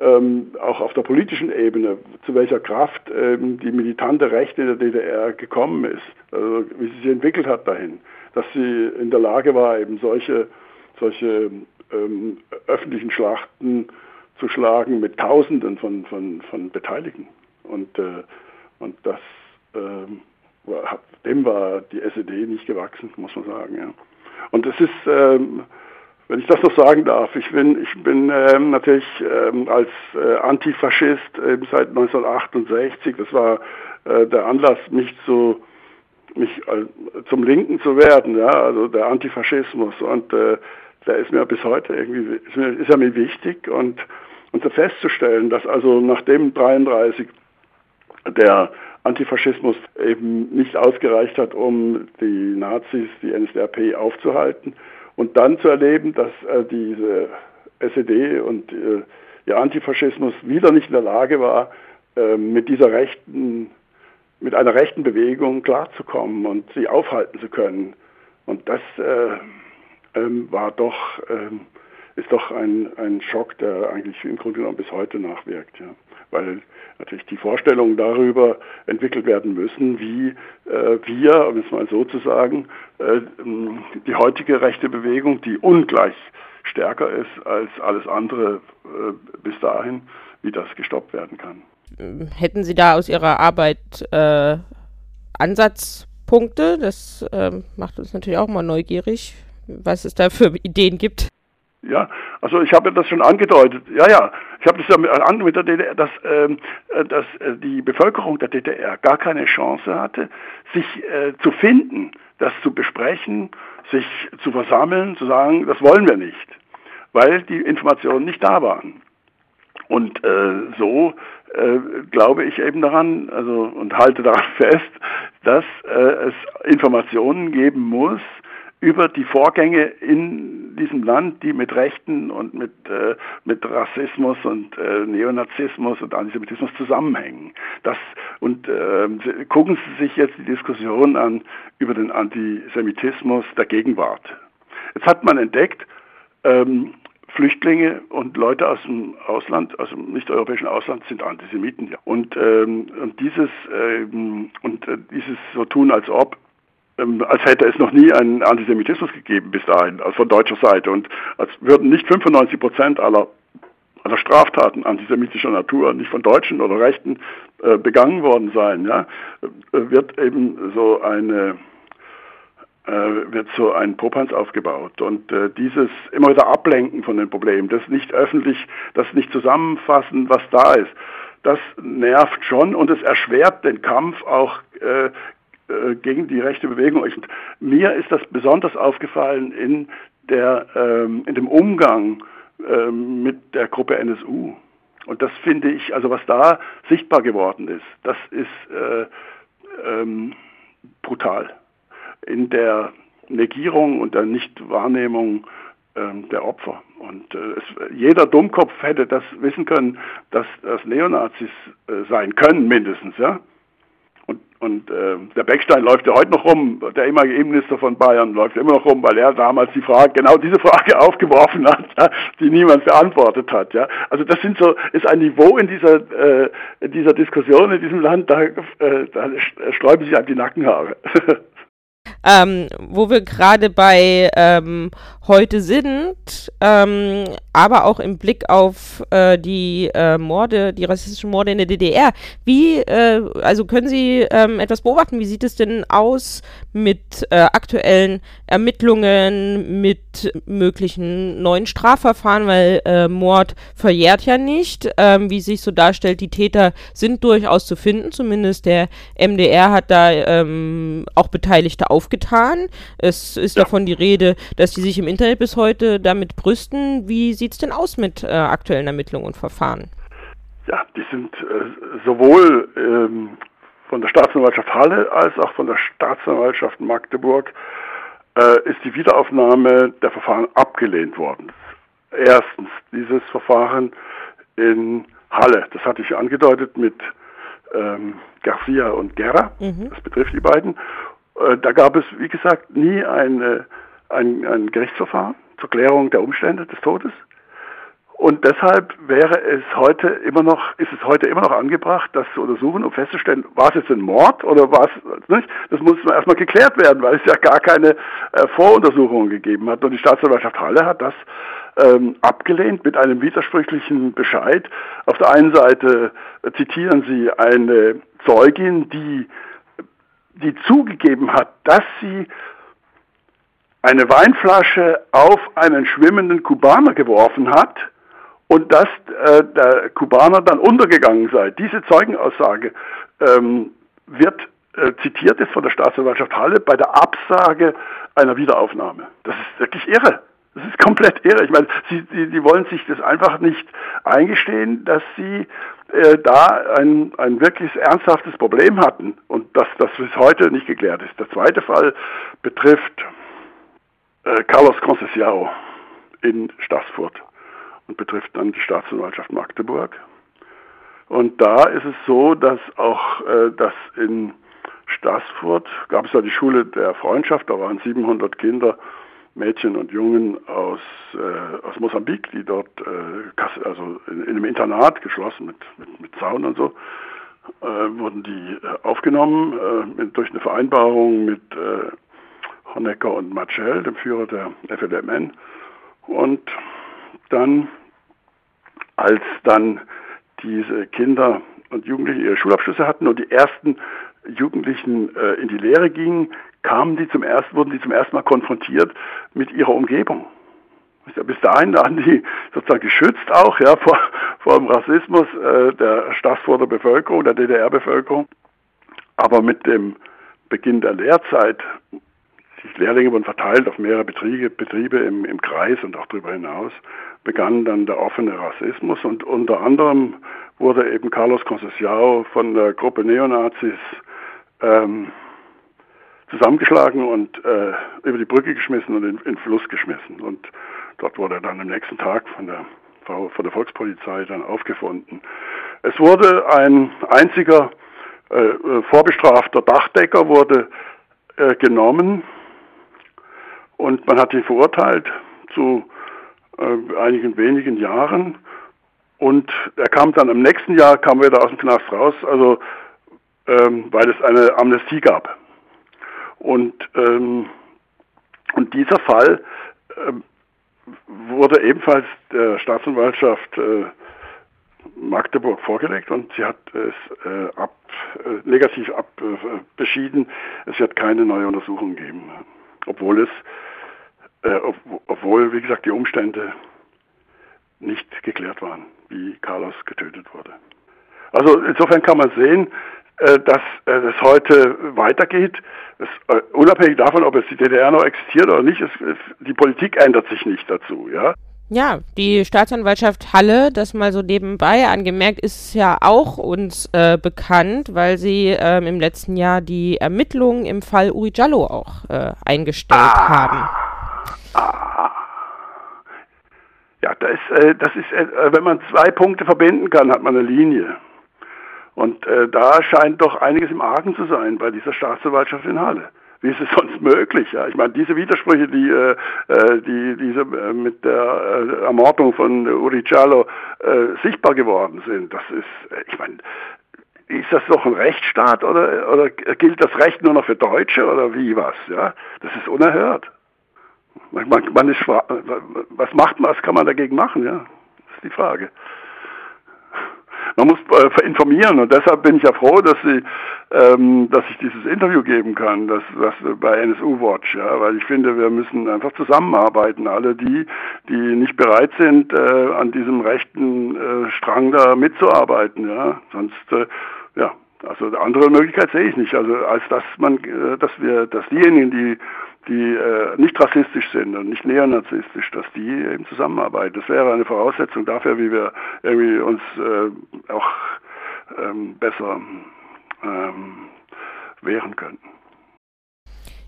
ähm, auch auf der politischen Ebene, zu welcher Kraft ähm, die militante Rechte der DDR gekommen ist, also wie sie sich entwickelt hat dahin, dass sie in der Lage war, eben solche, solche ähm, öffentlichen Schlachten zu schlagen mit Tausenden von, von, von Beteiligten. Und, äh, und das, äh, dem war die SED nicht gewachsen, muss man sagen. Ja. Und es ist, ähm, wenn ich das noch sagen darf, ich bin, ich bin ähm, natürlich ähm, als äh, Antifaschist ähm, seit 1968, das war äh, der Anlass, mich zu mich äh, zum Linken zu werden, ja, also der Antifaschismus. Und äh, der ist mir bis heute irgendwie, ist, mir, ist er mir wichtig und, und so festzustellen, dass also nachdem 33 der Antifaschismus eben nicht ausgereicht hat, um die Nazis, die NSDAP aufzuhalten und dann zu erleben, dass äh, diese SED und äh, ihr Antifaschismus wieder nicht in der Lage war, äh, mit dieser rechten, mit einer rechten Bewegung klarzukommen und sie aufhalten zu können. Und das äh, ähm, war doch, ähm, ist doch ein, ein Schock, der eigentlich im Grunde genommen bis heute nachwirkt. Ja. Weil natürlich die Vorstellungen darüber entwickelt werden müssen, wie äh, wir, um es mal so zu sagen, äh, die heutige rechte Bewegung, die ungleich stärker ist als alles andere äh, bis dahin, wie das gestoppt werden kann. Hätten Sie da aus Ihrer Arbeit äh, Ansatzpunkte? Das ähm, macht uns natürlich auch mal neugierig was es da für Ideen gibt. Ja, also ich habe das schon angedeutet. Ja, ja, ich habe das ja mit, mit der DDR, dass, ähm, äh, dass äh, die Bevölkerung der DDR gar keine Chance hatte, sich äh, zu finden, das zu besprechen, sich zu versammeln, zu sagen, das wollen wir nicht, weil die Informationen nicht da waren. Und äh, so äh, glaube ich eben daran, also und halte daran fest, dass äh, es Informationen geben muss, über die Vorgänge in diesem Land, die mit Rechten und mit, äh, mit Rassismus und äh, Neonazismus und Antisemitismus zusammenhängen. Das, und äh, gucken Sie sich jetzt die Diskussion an über den Antisemitismus der Gegenwart. Jetzt hat man entdeckt, ähm, Flüchtlinge und Leute aus dem Ausland, aus dem nicht-europäischen Ausland, sind Antisemiten. Und, ähm, und dieses ähm, und äh, dieses so tun, als ob als hätte es noch nie einen Antisemitismus gegeben bis dahin, also von deutscher Seite. Und als würden nicht 95 Prozent aller, aller Straftaten antisemitischer Natur nicht von Deutschen oder Rechten äh, begangen worden sein, ja, äh, wird eben so eine äh, wird so ein Popanz aufgebaut. Und äh, dieses immer wieder Ablenken von den Problemen, das nicht öffentlich, das nicht zusammenfassen, was da ist, das nervt schon und es erschwert den Kampf auch äh, äh gegen die rechte Bewegung. Und mir ist das besonders aufgefallen in, der, ähm, in dem Umgang ähm, mit der Gruppe NSU. Und das finde ich, also was da sichtbar geworden ist, das ist äh, ähm, brutal in der Negierung und der Nichtwahrnehmung ähm, der Opfer. Und äh, es, jeder Dummkopf hätte das wissen können, dass das Neonazis äh, sein können, mindestens, ja. Und, äh, der Beckstein läuft ja heute noch rum, der ehemalige Innenminister von Bayern läuft immer noch rum, weil er damals die Frage, genau diese Frage aufgeworfen hat, ja, die niemand beantwortet hat. Ja. Also das sind so, ist ein Niveau in dieser, äh, in dieser Diskussion in diesem Land, da, äh, da sträuben sich einem die Nackenhaare. ähm, wo wir gerade bei ähm, heute sind, ähm, aber auch im Blick auf äh, die äh, Morde, die rassistischen Morde in der DDR. Wie, äh, also können Sie ähm, etwas beobachten? Wie sieht es denn aus mit äh, aktuellen Ermittlungen, mit möglichen neuen Strafverfahren, weil äh, Mord verjährt ja nicht. Ähm, wie sich so darstellt, die Täter sind durchaus zu finden. Zumindest der MDR hat da ähm, auch Beteiligte aufgetan. Es ist ja. davon die Rede, dass die sich im Internet bis heute damit brüsten. Wie sieht es denn aus mit äh, aktuellen Ermittlungen und Verfahren? Ja, die sind äh, sowohl ähm, von der Staatsanwaltschaft Halle als auch von der Staatsanwaltschaft Magdeburg äh, ist die Wiederaufnahme der Verfahren abgelehnt worden. Erstens dieses Verfahren in Halle, das hatte ich angedeutet mit ähm, Garcia und Guerra, mhm. das betrifft die beiden. Äh, da gab es, wie gesagt, nie eine ein, ein Gerichtsverfahren zur Klärung der Umstände des Todes. Und deshalb wäre es heute immer noch, ist es heute immer noch angebracht, das zu untersuchen, um festzustellen, war es jetzt ein Mord oder war es nicht? Das muss erstmal geklärt werden, weil es ja gar keine äh, Voruntersuchungen gegeben hat. Und die Staatsanwaltschaft Halle hat das ähm, abgelehnt mit einem widersprüchlichen Bescheid. Auf der einen Seite zitieren sie eine Zeugin, die, die zugegeben hat, dass sie eine Weinflasche auf einen schwimmenden Kubaner geworfen hat und dass äh, der Kubaner dann untergegangen sei. Diese Zeugenaussage ähm, wird äh, zitiert ist von der Staatsanwaltschaft Halle bei der Absage einer Wiederaufnahme. Das ist wirklich irre. Das ist komplett irre. Ich meine, sie, sie, sie wollen sich das einfach nicht eingestehen, dass sie äh, da ein, ein wirklich ernsthaftes Problem hatten und dass das bis heute nicht geklärt ist. Der zweite Fall betrifft äh, Carlos Concesiao in Stassfurt und betrifft dann die Staatsanwaltschaft Magdeburg. Und da ist es so, dass auch äh, dass in Stassfurt gab es ja die Schule der Freundschaft, da waren 700 Kinder, Mädchen und Jungen aus, äh, aus Mosambik, die dort äh, also in, in, einem Internat geschlossen mit, mit, mit Zaun und so, äh, wurden die äh, aufgenommen äh, durch eine Vereinbarung mit Honecker und Marcel, dem Führer der FLMN. Und dann, als dann diese Kinder und Jugendliche ihre Schulabschlüsse hatten und die ersten Jugendlichen äh, in die Lehre gingen, kamen die zum ersten, wurden die zum ersten Mal konfrontiert mit ihrer Umgebung. Bis dahin waren die sozusagen geschützt auch ja, vor, vor dem Rassismus äh, der Stassfurter Bevölkerung, der DDR-Bevölkerung. Aber mit dem Beginn der Lehrzeit die Lehrlinge wurden verteilt auf mehrere Betriebe, Betriebe im, im Kreis und auch darüber hinaus. Begann dann der offene Rassismus und unter anderem wurde eben Carlos Conceição von der Gruppe Neonazis ähm, zusammengeschlagen und äh, über die Brücke geschmissen und in, in den Fluss geschmissen. Und dort wurde er dann am nächsten Tag von der, von der Volkspolizei dann aufgefunden. Es wurde ein einziger äh, äh vorbestrafter Dachdecker wurde äh, genommen und man hat ihn verurteilt zu äh, einigen wenigen Jahren und er kam dann im nächsten Jahr kam er wieder aus dem Knast raus, also ähm, weil es eine Amnestie gab. Und ähm, und dieser Fall äh, wurde ebenfalls der Staatsanwaltschaft äh, Magdeburg vorgelegt und sie hat es äh, ab, äh, negativ abbeschieden. es wird keine neue Untersuchung geben, obwohl es, äh, ob, obwohl wie gesagt die Umstände nicht geklärt waren, wie Carlos getötet wurde. Also insofern kann man sehen, äh, dass es äh, heute weitergeht. Es, äh, unabhängig davon, ob es die DDR noch existiert oder nicht, es, es, die Politik ändert sich nicht dazu. Ja? Ja, die Staatsanwaltschaft Halle, das mal so nebenbei angemerkt, ist ja auch uns äh, bekannt, weil sie ähm, im letzten Jahr die Ermittlungen im Fall Uri Jallo auch äh, eingestellt ah. haben. Ah. Ja, das, äh, das ist, äh, wenn man zwei Punkte verbinden kann, hat man eine Linie. Und äh, da scheint doch einiges im Argen zu sein bei dieser Staatsanwaltschaft in Halle. Wie ist es sonst möglich? Ja? Ich meine, diese Widersprüche, die, äh, äh die diese äh, mit der äh, Ermordung von Uri Cialo äh, sichtbar geworden sind, das ist, äh, ich meine, ist das doch ein Rechtsstaat oder, oder gilt das Recht nur noch für Deutsche oder wie was? Ja, das ist unerhört. Man, man ist, was macht man, was kann man dagegen machen? Ja, das ist die Frage man muss äh, informieren und deshalb bin ich ja froh, dass sie, ähm, dass ich dieses Interview geben kann, das, das bei NSU Watch, ja, weil ich finde, wir müssen einfach zusammenarbeiten, alle die, die nicht bereit sind, äh, an diesem rechten äh, Strang da mitzuarbeiten, ja, sonst, äh, ja, also andere Möglichkeit sehe ich nicht, also als dass man, äh, dass wir, dass diejenigen, die die äh, nicht rassistisch sind und nicht neonazistisch, dass die eben zusammenarbeiten. Das wäre eine Voraussetzung dafür, wie wir irgendwie uns äh, auch ähm, besser ähm, wehren könnten.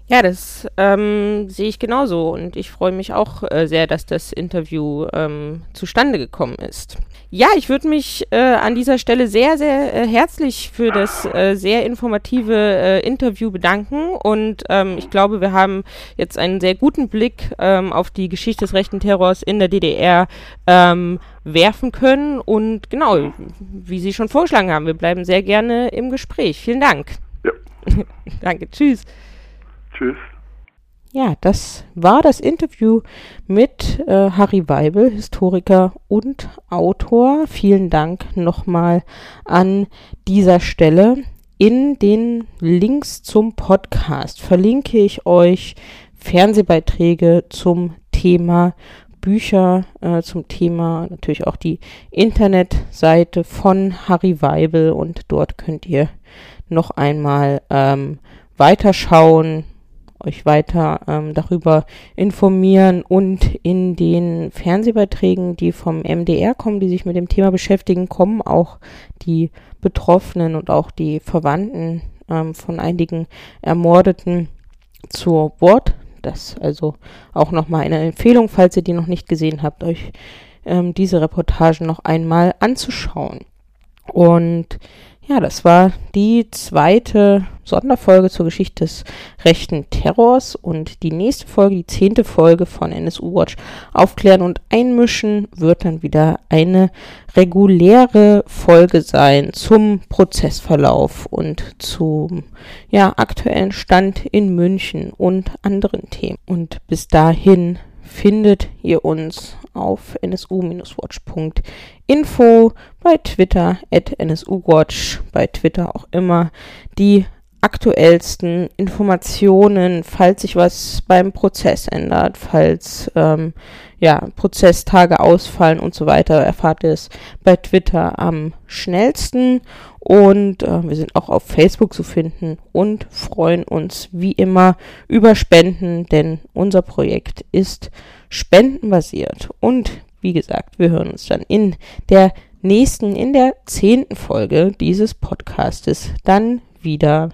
Ja, das ähm, sehe ich genauso und ich freue mich auch äh, sehr, dass das Interview ähm, zustande gekommen ist. Ja, ich würde mich äh, an dieser Stelle sehr, sehr äh, herzlich für das äh, sehr informative äh, Interview bedanken und ähm, ich glaube, wir haben jetzt einen sehr guten Blick ähm, auf die Geschichte des rechten Terrors in der DDR ähm, werfen können und genau, wie Sie schon vorgeschlagen haben, wir bleiben sehr gerne im Gespräch. Vielen Dank. Ja. Danke, tschüss. Tschüss. Ja, das war das Interview mit äh, Harry Weibel, Historiker und Autor. Vielen Dank nochmal an dieser Stelle. In den Links zum Podcast verlinke ich euch Fernsehbeiträge zum Thema Bücher, äh, zum Thema natürlich auch die Internetseite von Harry Weibel und dort könnt ihr noch einmal ähm, weiterschauen, euch weiter ähm, darüber informieren und in den Fernsehbeiträgen, die vom MDR kommen, die sich mit dem Thema beschäftigen, kommen auch die Betroffenen und auch die Verwandten ähm, von einigen Ermordeten zu Wort. Das also auch nochmal eine Empfehlung, falls ihr die noch nicht gesehen habt, euch ähm, diese Reportagen noch einmal anzuschauen. Und ja, das war die zweite Sonderfolge zur Geschichte des rechten Terrors und die nächste Folge, die zehnte Folge von NSU Watch Aufklären und Einmischen wird dann wieder eine reguläre Folge sein zum Prozessverlauf und zum ja, aktuellen Stand in München und anderen Themen. Und bis dahin findet ihr uns auf nsu-watch.info, bei Twitter at nsuwatch, bei Twitter auch immer die aktuellsten Informationen, falls sich was beim Prozess ändert, falls ähm, ja, Prozesstage ausfallen und so weiter, erfahrt ihr es bei Twitter am schnellsten. Und äh, wir sind auch auf Facebook zu finden und freuen uns wie immer über Spenden, denn unser Projekt ist spendenbasiert. Und wie gesagt, wir hören uns dann in der nächsten, in der zehnten Folge dieses Podcastes dann wieder.